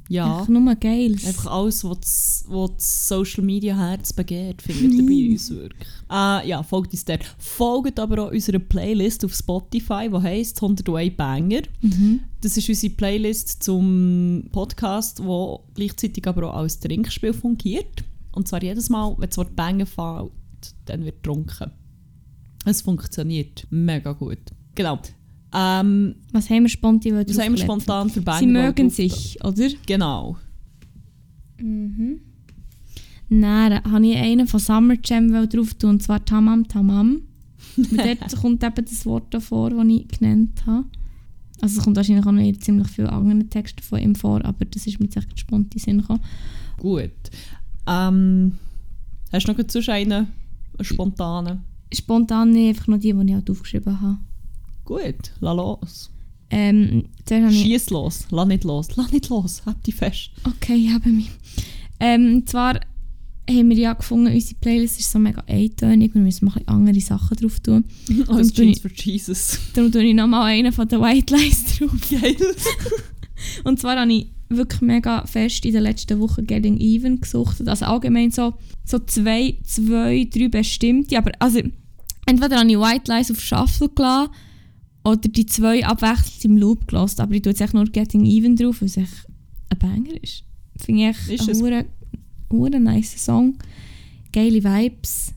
Ja. Einfach nur Geiles. Einfach alles, was das, was das Social Media Herz begehrt, findet ihr bei uns wirklich. Äh, ja, folgt uns dort. Folgt aber auch unserer Playlist auf Spotify, die heisst 101 Banger. Mhm. Das ist unsere Playlist zum Podcast, wo gleichzeitig aber auch als Trinkspiel fungiert. Und zwar jedes Mal, wenn das Wort Banger fällt, dann wird getrunken. Es funktioniert mega gut. Genau. Ähm, Was haben wir spontan was haben wir spontan für Banger? Sie mögen sich, oder? Genau. Mhm. Dann habe ich einen von Summer Jam drauf tun, und zwar Tamam Tamam. Dort kommt eben das Wort davor, das ich genannt habe. Also es kommt wahrscheinlich auch noch ziemlich vielen anderen Texten von ihm vor, aber das ist mir jetzt echt spontan Sinn gekommen. Gut. Ähm, hast du noch sonst einen, einen spontanen? Spontan nicht, einfach nur die, die ich halt aufgeschrieben habe. Gut, lass los. Ähm. Schieß los, lass nicht los, lass nicht los, hab dich fest. Okay, ich habe mich. Ähm, zwar haben wir ja gefunden, unsere Playlist ist so mega eintönig, wir müssen mal ein bisschen andere Sachen drauf tun. Als Jeans ich- for Jesus. Darum tue ich nochmal einen von den White Lies drauf. Geil. Und zwar habe ich wirklich mega fest in den letzten Wochen Getting Even gesucht. Also allgemein so, so zwei, zwei, drei bestimmte. Aber also, entweder habe ich White Lies auf Shuffle gelassen oder die zwei abwechselnd im Loop gelassen. Aber ich tue jetzt nur Getting Even drauf, weil es echt ein Banger ist. Finde ich echt Ist ein nice Song. Geile Vibes.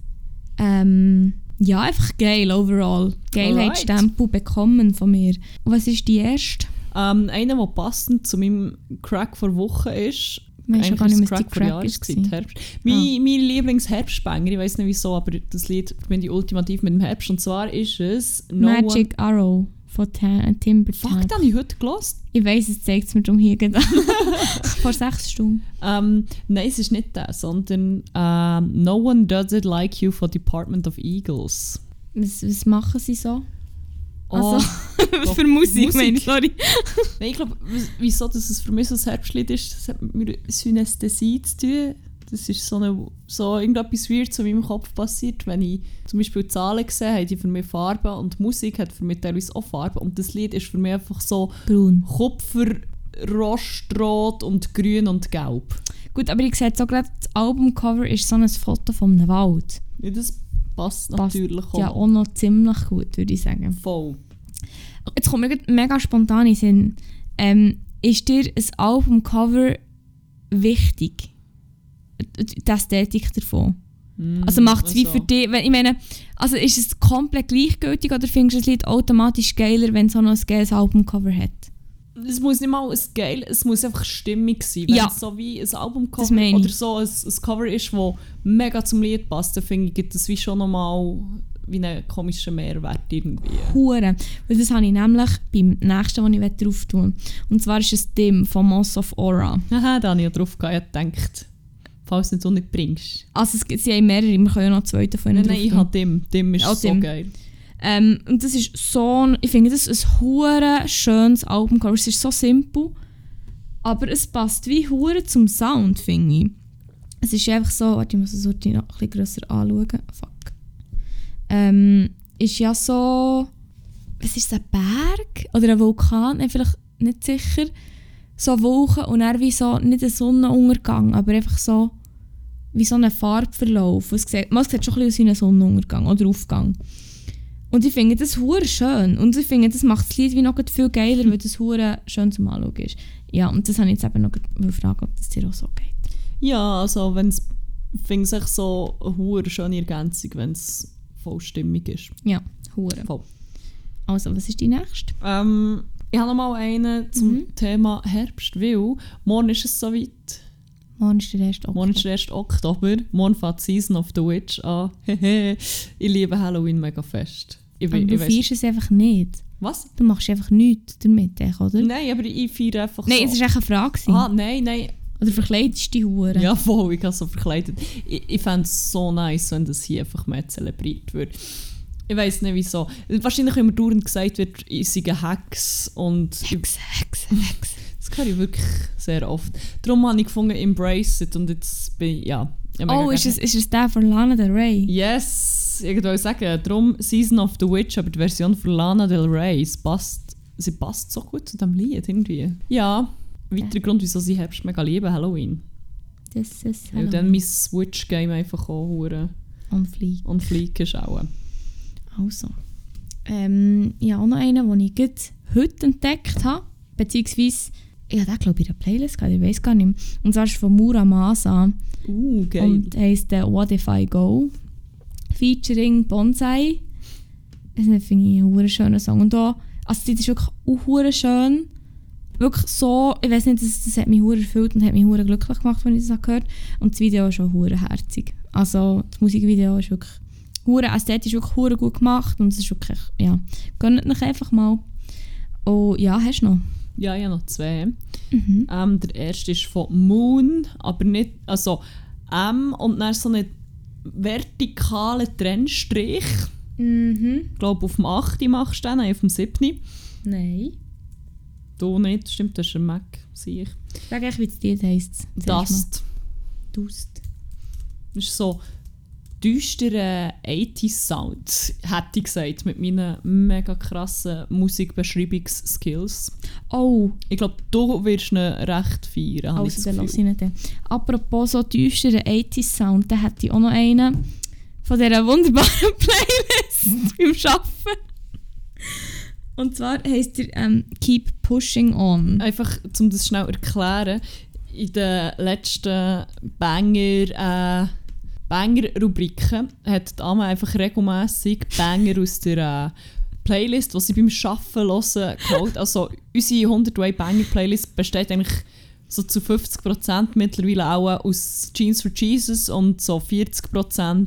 Ähm, ja, einfach geil overall. Geilheitsstempel bekommen von mir. Und was ist die erste? Ähm, einer, der passend zu meinem Crack vor Woche ist. Du Eigentlich gar nicht, die vor Crack Jahren gewesen, gewesen? Herbst. Mein, mein Lieblingsherbstbanger, ich weiß nicht wieso, aber das Lied finde ich ultimativ mit dem Herbst. Und zwar ist es No Magic Arrow von Timber One... Fuck, den habe ich heute gelost. Ich weiss, es zeigt es mir darum hier gerade. Vor sechs Stunden. Ähm, nein, es ist nicht der, sondern ähm, No One Does It Like You von Department of Eagles. Was, was machen sie so? Oh, Also, doch, für Musik, Musik. meine ich, sorry. Nein, ich glaube, wieso dass es für mich so ein Herbstlied ist, das hat mit Synästhesie zu tun. Das ist so, eine, so irgendetwas Weird in meinem Kopf passiert, wenn ich zum Beispiel Zahlen sehe, haben die für mich Farben und Musik hat für mich teilweise auch Farben. Und das Lied ist für mich einfach so Braun. Kupfer, Rostrot und Grün und Gelb. Gut, aber ich sehe jetzt auch gerade, das Albumcover ist so ein Foto von einem Wald. Ja, das passt Passt natürlich auch. Ja, auch noch ziemlich gut, würde ich sagen. Voll. Jetzt kommt mir mega spontan in Sinn. Ähm, ist dir ein Albumcover wichtig? Die Ästhetik davon? Also macht es wie für dich, wenn, ich meine, also ist es komplett gleichgültig oder findest du das Lied automatisch geiler, wenn es auch noch ein geiles Albumcover hat? Es muss nicht mal ein geil, es muss einfach stimmig sein. Wenn Ja. es so wie ein Albumcover ich. oder so ein, ein Cover ist, das mega zum Lied passt, dann finde ich, gibt es wie schon nochmal wie einen komischen Mehrwert irgendwie. Hure. Weil das habe ich nämlich beim nächsten, was ich drauf tun will. Und zwar ist es Dim von Moss of Aura. Haha, da habe ich ja drauf gedacht, falls du nicht so nicht bringst. Also es gibt sie haben mehrere, wir können ja noch zwei davon Nein, drauf nein, ich tun. habe Dim. Dim ist Auch so Dim. geil. Ähm, und das ist so, ich finde das ein hure schönes Albumcover. Es ist so simpel, aber es passt wie hure zum Sound, finde ich. Es ist einfach so, warte, ich muss es heute noch ein bisschen grösser anschauen. Fuck. Ähm, ist ja so, was ist es, ein Berg oder ein Vulkan? Bin vielleicht nicht sicher. So Wolken und dann wie so, nicht ein Sonnenuntergang, aber einfach so wie so ein Farbverlauf. Es sieht, man sieht schon ein bisschen aus wie ein Sonnenuntergang oder Aufgang. Und ich finde das hure schön. Und ich finde, das macht das Lied wie noch viel geiler, weil das hure schön zum Anschauen ist. Ja, und das habe ich jetzt eben noch fragen, ob das dir auch so geht. Ja, also wenn es, ich finde echt so eine hohe schöne Ergänzung, wenn es voll stimmig ist. Ja, hure. Voll. Also, was ist die nächste? Ähm, ich habe noch mal einen zum Mhm. Thema Herbst, weil morgen ist es soweit. Morgen ist der erste Morgen ist der 1. Oktober. Morgen fängt Season of the Witch an. Ich liebe Halloween mega fest. Ich, Aber du ich weiss- feierst es einfach nicht. Was? Du machst einfach nichts damit, oder? Nein, aber ich feiere einfach Nein, so. es war echt eine Frage. Ah, nein, nein. Oder verkleidest du die Hure? Ja, voll, ich habe so verkleidet. Ich, ich fände es so nice, wenn das hier einfach mehr zelebriert wird. Ich weiß nicht wieso. Wahrscheinlich, mir dauernd gesagt wird, ich sei ein Hex und Hex, Hex, Hex. das höre ich wirklich sehr oft. Darum habe ich gefunden, embrace it und jetzt bin ich, ja. ich Oh, ist es, ist es der von Lana Del Rey? Yes, wollte sagen, darum Season of the Witch, aber die Version von Lana Del Rey, es passt, sie passt so gut zu dem Lied irgendwie. Ja, weiterer Grund, wieso sie Herbst mega lieben, Halloween. Das ist Weil dann mein Switch-Game einfach auch hure Und Flieg. und Fliegen schauen. Also. Ähm, ich habe auch noch einen, den ich gerade heute entdeckt habe. Beziehungsweise, ich habe den, glaube ich, in der Playlist gehabt, ich weiß gar nicht mehr. Und zwar ist von Muramasa. Uh, geil. Und heisst äh, What If I Go? Featuring Bonsai. Das finde ich einen schönen Song. Und da, also das ist wirklich auch schön. Wirklich so, ich weiß nicht, das, das hat mich hure erfüllt und hat mich hure glücklich gemacht, wenn ich das habe gehört Und das Video ist auch hure herzig. Also das Musikvideo ist wirklich hure ästhetisch, wirklich hure gut gemacht und es ist wirklich, ja, gönnt euch einfach mal. Oh ja, hast du noch? ja, ich habe noch zwei. Mhm. Ähm, der erste ist von Moon, aber nicht, also M und dann so einen vertikalen Trennstrich. Mhm. Ich glaube, auf dem 8. machst du den, nein, auf dem 7. Nein. Du nicht, stimmt, das ist ein Mac, sehe ich. Sag echt, wie das Lied heisst. Dust. Dust. Das ist so düsterer 80s Sound, hätte ich gesagt, mit meinen mega krassen Musikbeschreibungsskills. Oh, Ich glaube, du wirst ihn recht feiern, Also, dann lass ihn dann. Apropos so düsteren 80s-Sound, da hätte ich auch noch einen von dieser wunderbaren Playlist beim Arbeiten. Und zwar heisst er ähm, Keep Pushing On. Einfach, um das schnell zu erklären, in den letzten Banger, äh, Banger-Rubriken hat die Amma einfach regelmässig Banger aus der äh, Playlist, die sie beim Arbeiten hören, geholt. Also unsere 100 Way Banger Playlist besteht eigentlich so zu 50% mittlerweile auch aus Jeans for Jesus und so 40%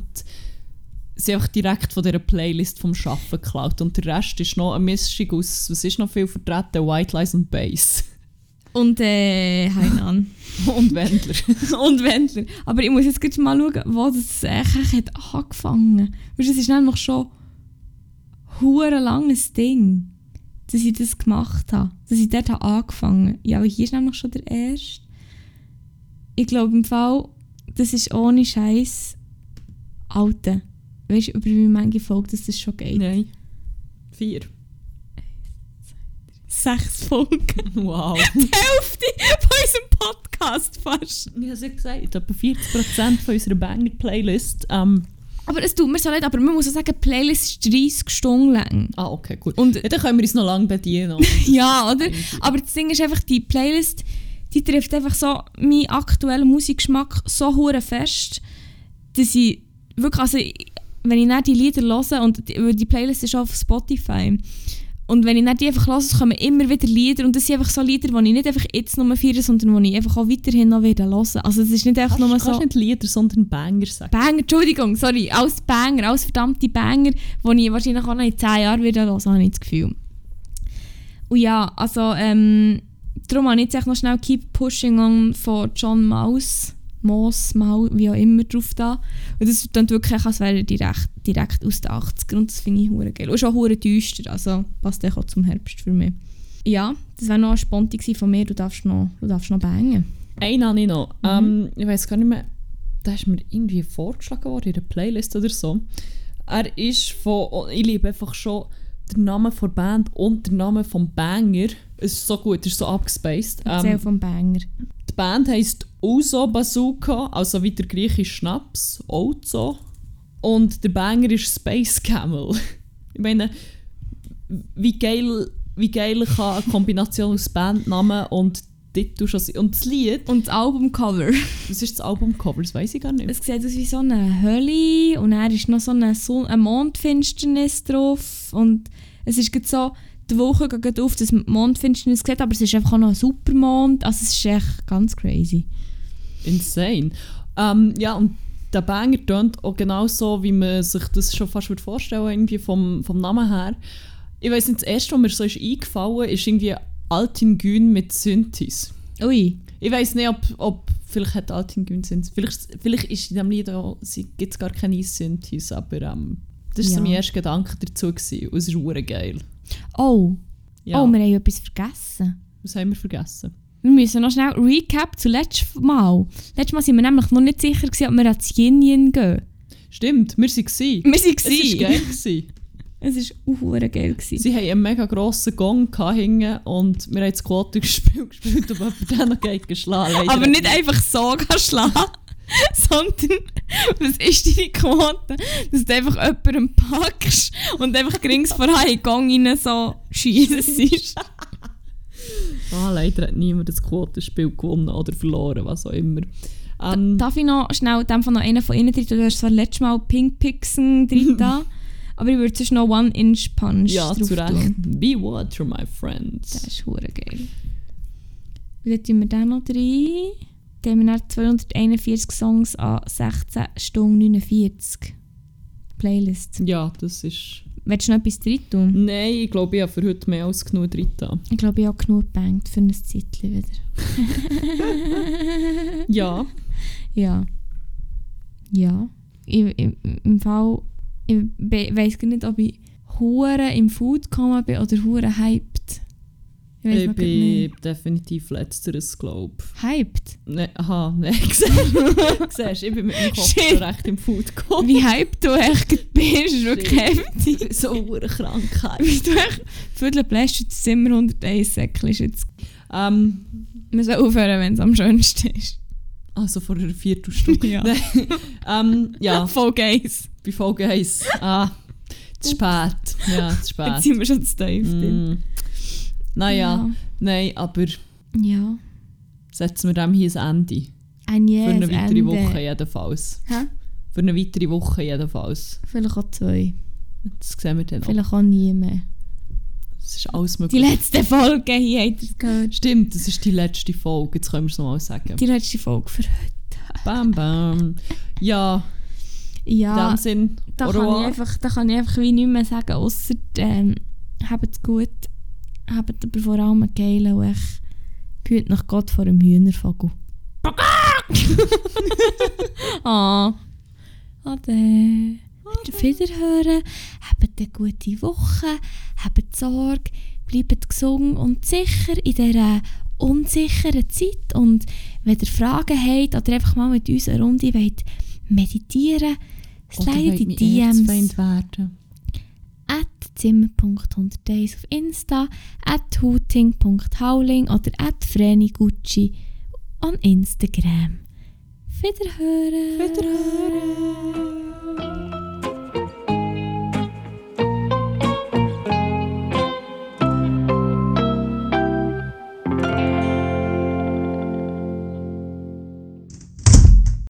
sind einfach direkt von dieser Playlist vom Arbeiten geklaut. Und der Rest ist noch eine Mischung aus, was ist noch viel vertreten? White Lies und Bass. Und äh, Hainan. und Wendler. und Wendler. Aber ich muss jetzt gleich mal schauen, wo das eigentlich hat angefangen hat. Es ist nämlich schon hure langes Ding, dass ich das gemacht habe. Dass ich dort habe angefangen Ja, aber hier ist nämlich schon der erste. Ich glaube im Fall, das ist ohne Scheiß alte. Weißt du, über wie manche Folgen dass das schon geht? Nein. Vier. Sechs Folgen. Wow. Die Hälfte von unserem Podcast fast. Ich habe es ja gesagt, etwa 40% von unserer Banger-Playlist. Ähm, Aber es tut mir so leid, aber man muss auch sagen, die Playlist ist 30 Stunden lang. ah, okay, gut. Und Ja, dann können wir uns noch lange bedienen. Ja, oder? Aber das Ding ist einfach, die Playlist, die trifft einfach so meinen aktuellen Musikgeschmack so hure fest, dass ich wirklich, also wenn ich dann die Lieder höre und die, die Playlist ist auf Spotify und wenn ich dann die einfach höre, kommen immer wieder Lieder und das sind einfach so Lieder, die ich nicht einfach jetzt nur feiere, sondern die ich einfach auch weiterhin noch wieder hören. Also es ist nicht einfach nur Kannst, so... kannst nicht Lieder, sondern Banger sagen. Banger, Entschuldigung, sorry, alles Banger, alles verdammte Banger, die ich wahrscheinlich auch noch in 10 Jahren wieder hören, habe ich das Gefühl. Und ja, also, ähm, darum habe ich jetzt noch schnell Keep Pushing On von John Maus, Moss, Mau, wie auch immer drauf da. Und das klingt wirklich, als wäre er direkt, direkt aus den 80ern und das finde ich hure geil. Und auch hure düster, also passt auch zum Herbst für mich. Ja, das wäre noch eine Sponti von mir, du darfst noch, du darfst noch bangen. Einen habe ich noch. Ähm, ich weiß gar nicht mehr, da ist mir irgendwie vorgeschlagen worden in der Playlist oder so. Er ist von, oh, ich liebe einfach schon den Namen der Band und den Namen vom Banger. Es ist so gut, es ist so abgespaced. Erzähl Ähm, vom Banger. Die Band heisst Ouzo Bazooka, also wie der griechische Schnaps, Ouzo. Und der Banger ist Space Camel. Ich meine, wie geil, wie geil kann eine Kombination aus Bandnamen und Titel schon sein. Und das Lied, Und das Albumcover. das ist das Albumcover, das weiß ich gar nicht. Es sieht aus wie so eine Hölle und dann ist noch so eine, Son eine Mondfinsternis drauf und es ist so, die Woche geht auf, dass Mondfinsternis sieht, aber es ist einfach auch noch ein Supermond, also es ist echt ganz crazy. Insane. Ähm, ja, und der Banger tönt auch genau so, wie man sich das schon fast würde vorstellen irgendwie vom, vom Namen her. Ich weiß nicht, das erste, was mir so ist eingefallen ist, irgendwie Altin Gün mit Synthes. Ui, Ich weiß nicht, ob, ob vielleicht hat Altin Gün Synthes. Vielleicht, vielleicht ist in diesem Lied auch, gibt es gar keine Synthes, aber ähm, das war Ja. so mein erster Gedanke dazu. Gewesen. Und es ist geil. Oh, Ja, oh, wir haben etwas vergessen. was haben wir vergessen? Wir müssen noch schnell Recap zu letztem Mal. Letztes Mal sind wir nämlich noch nicht sicher, gewesen, ob wir ans Yin Yin gehen. Stimmt, wir waren. Es Wir waren war geil. Es war auch geil. Gewesen. Sie hatten einen mega grossen Gong hingen und wir haben das Quotenspiel gespielt, ob jemand den noch geht geschlagen. Aber nicht einfach so schlagen, sondern was ist deine Quote? Dass du einfach jemanden packst und einfach rings vorher in den Gang rein so schiessest. Ah, leider hat niemand das Quotenspiel gewonnen oder verloren, was auch immer. Ähm, Darf ich noch schnell dem von noch einen von innen drin? Du hast zwar letztes Mal Pink Pixen drin da, aber ich würde sonst noch One Inch Punch ja, zu Recht. Be water, my friends. Das ist hure geil. Und dann tun wir den noch rein. Dann haben wir dann 241 Songs an 16 Stunden 49. Playlist. Ja, das ist... Willst du noch etwas drin tun? Nein, ich glaube, ich habe für heute mehr als genug drin. da. Ich glaube, ich habe genug gebankt für ein Zeitchen wieder. Ja, Ja. Ja. Ich, ich, Im Fall, ich weiß gar nicht, ob ich hure im Food gekommen bin oder hure hyped. Ich ich bin definitiv letzteres, glaube ich. Hyped? Ne, aha, nein, siehst ich bin mit meinem Kopf Shit. recht im Food gekommen. Wie hyped du echt bist, ist wirklich heftig. so eine Krankheit. Wie du echt Viertel bläst das Zimmer 101 Säckchen ist jetzt. Ähm, Man soll aufhören, wenn es am schönsten ist. also vor einer Viertelstunde. Ja. Nein. ähm, ja, Voll geis. bei Folge 1. Ah, zu spät. Ja, zu Jetzt spät. sind wir schon zu tief drin. Mm. Naja, nein, aber Ja. setzen wir dem hier ein Ende. Ein Für eine weitere Ende. Woche jedenfalls. Hä? Für eine weitere Woche jedenfalls. Vielleicht auch zwei. Das sehen wir dann noch. Vielleicht auch nie mehr. Das ist alles Die möglich. letzte Folge, hier habt ihr es gehört. Stimmt, das ist die letzte Folge. Jetzt können wir es nochmal sagen. Die letzte Folge für heute. Bam, bam. Ja, in Ja, dem Sinn. da kann, ich einfach, da kann ich einfach wie nichts mehr sagen, außer ähm, habt es gut, habt aber vor allem einen geilen echt behüt nach Gott vor einem Hühnervogel. ah. Ade. Auf Wiederhören. Habt eine gute Woche. Habt Sorge. Bleibt gesund und sicher in dieser unsicheren Zeit. Und wenn ihr Fragen habt oder einfach mal mit uns eine Runde wollt meditieren slide wollt die mich DMs Erzfeind werden. at zimmer.100days auf Insta, at huting.hauling oder at frenigucci on Instagram. Wiederhören! Wiederhören.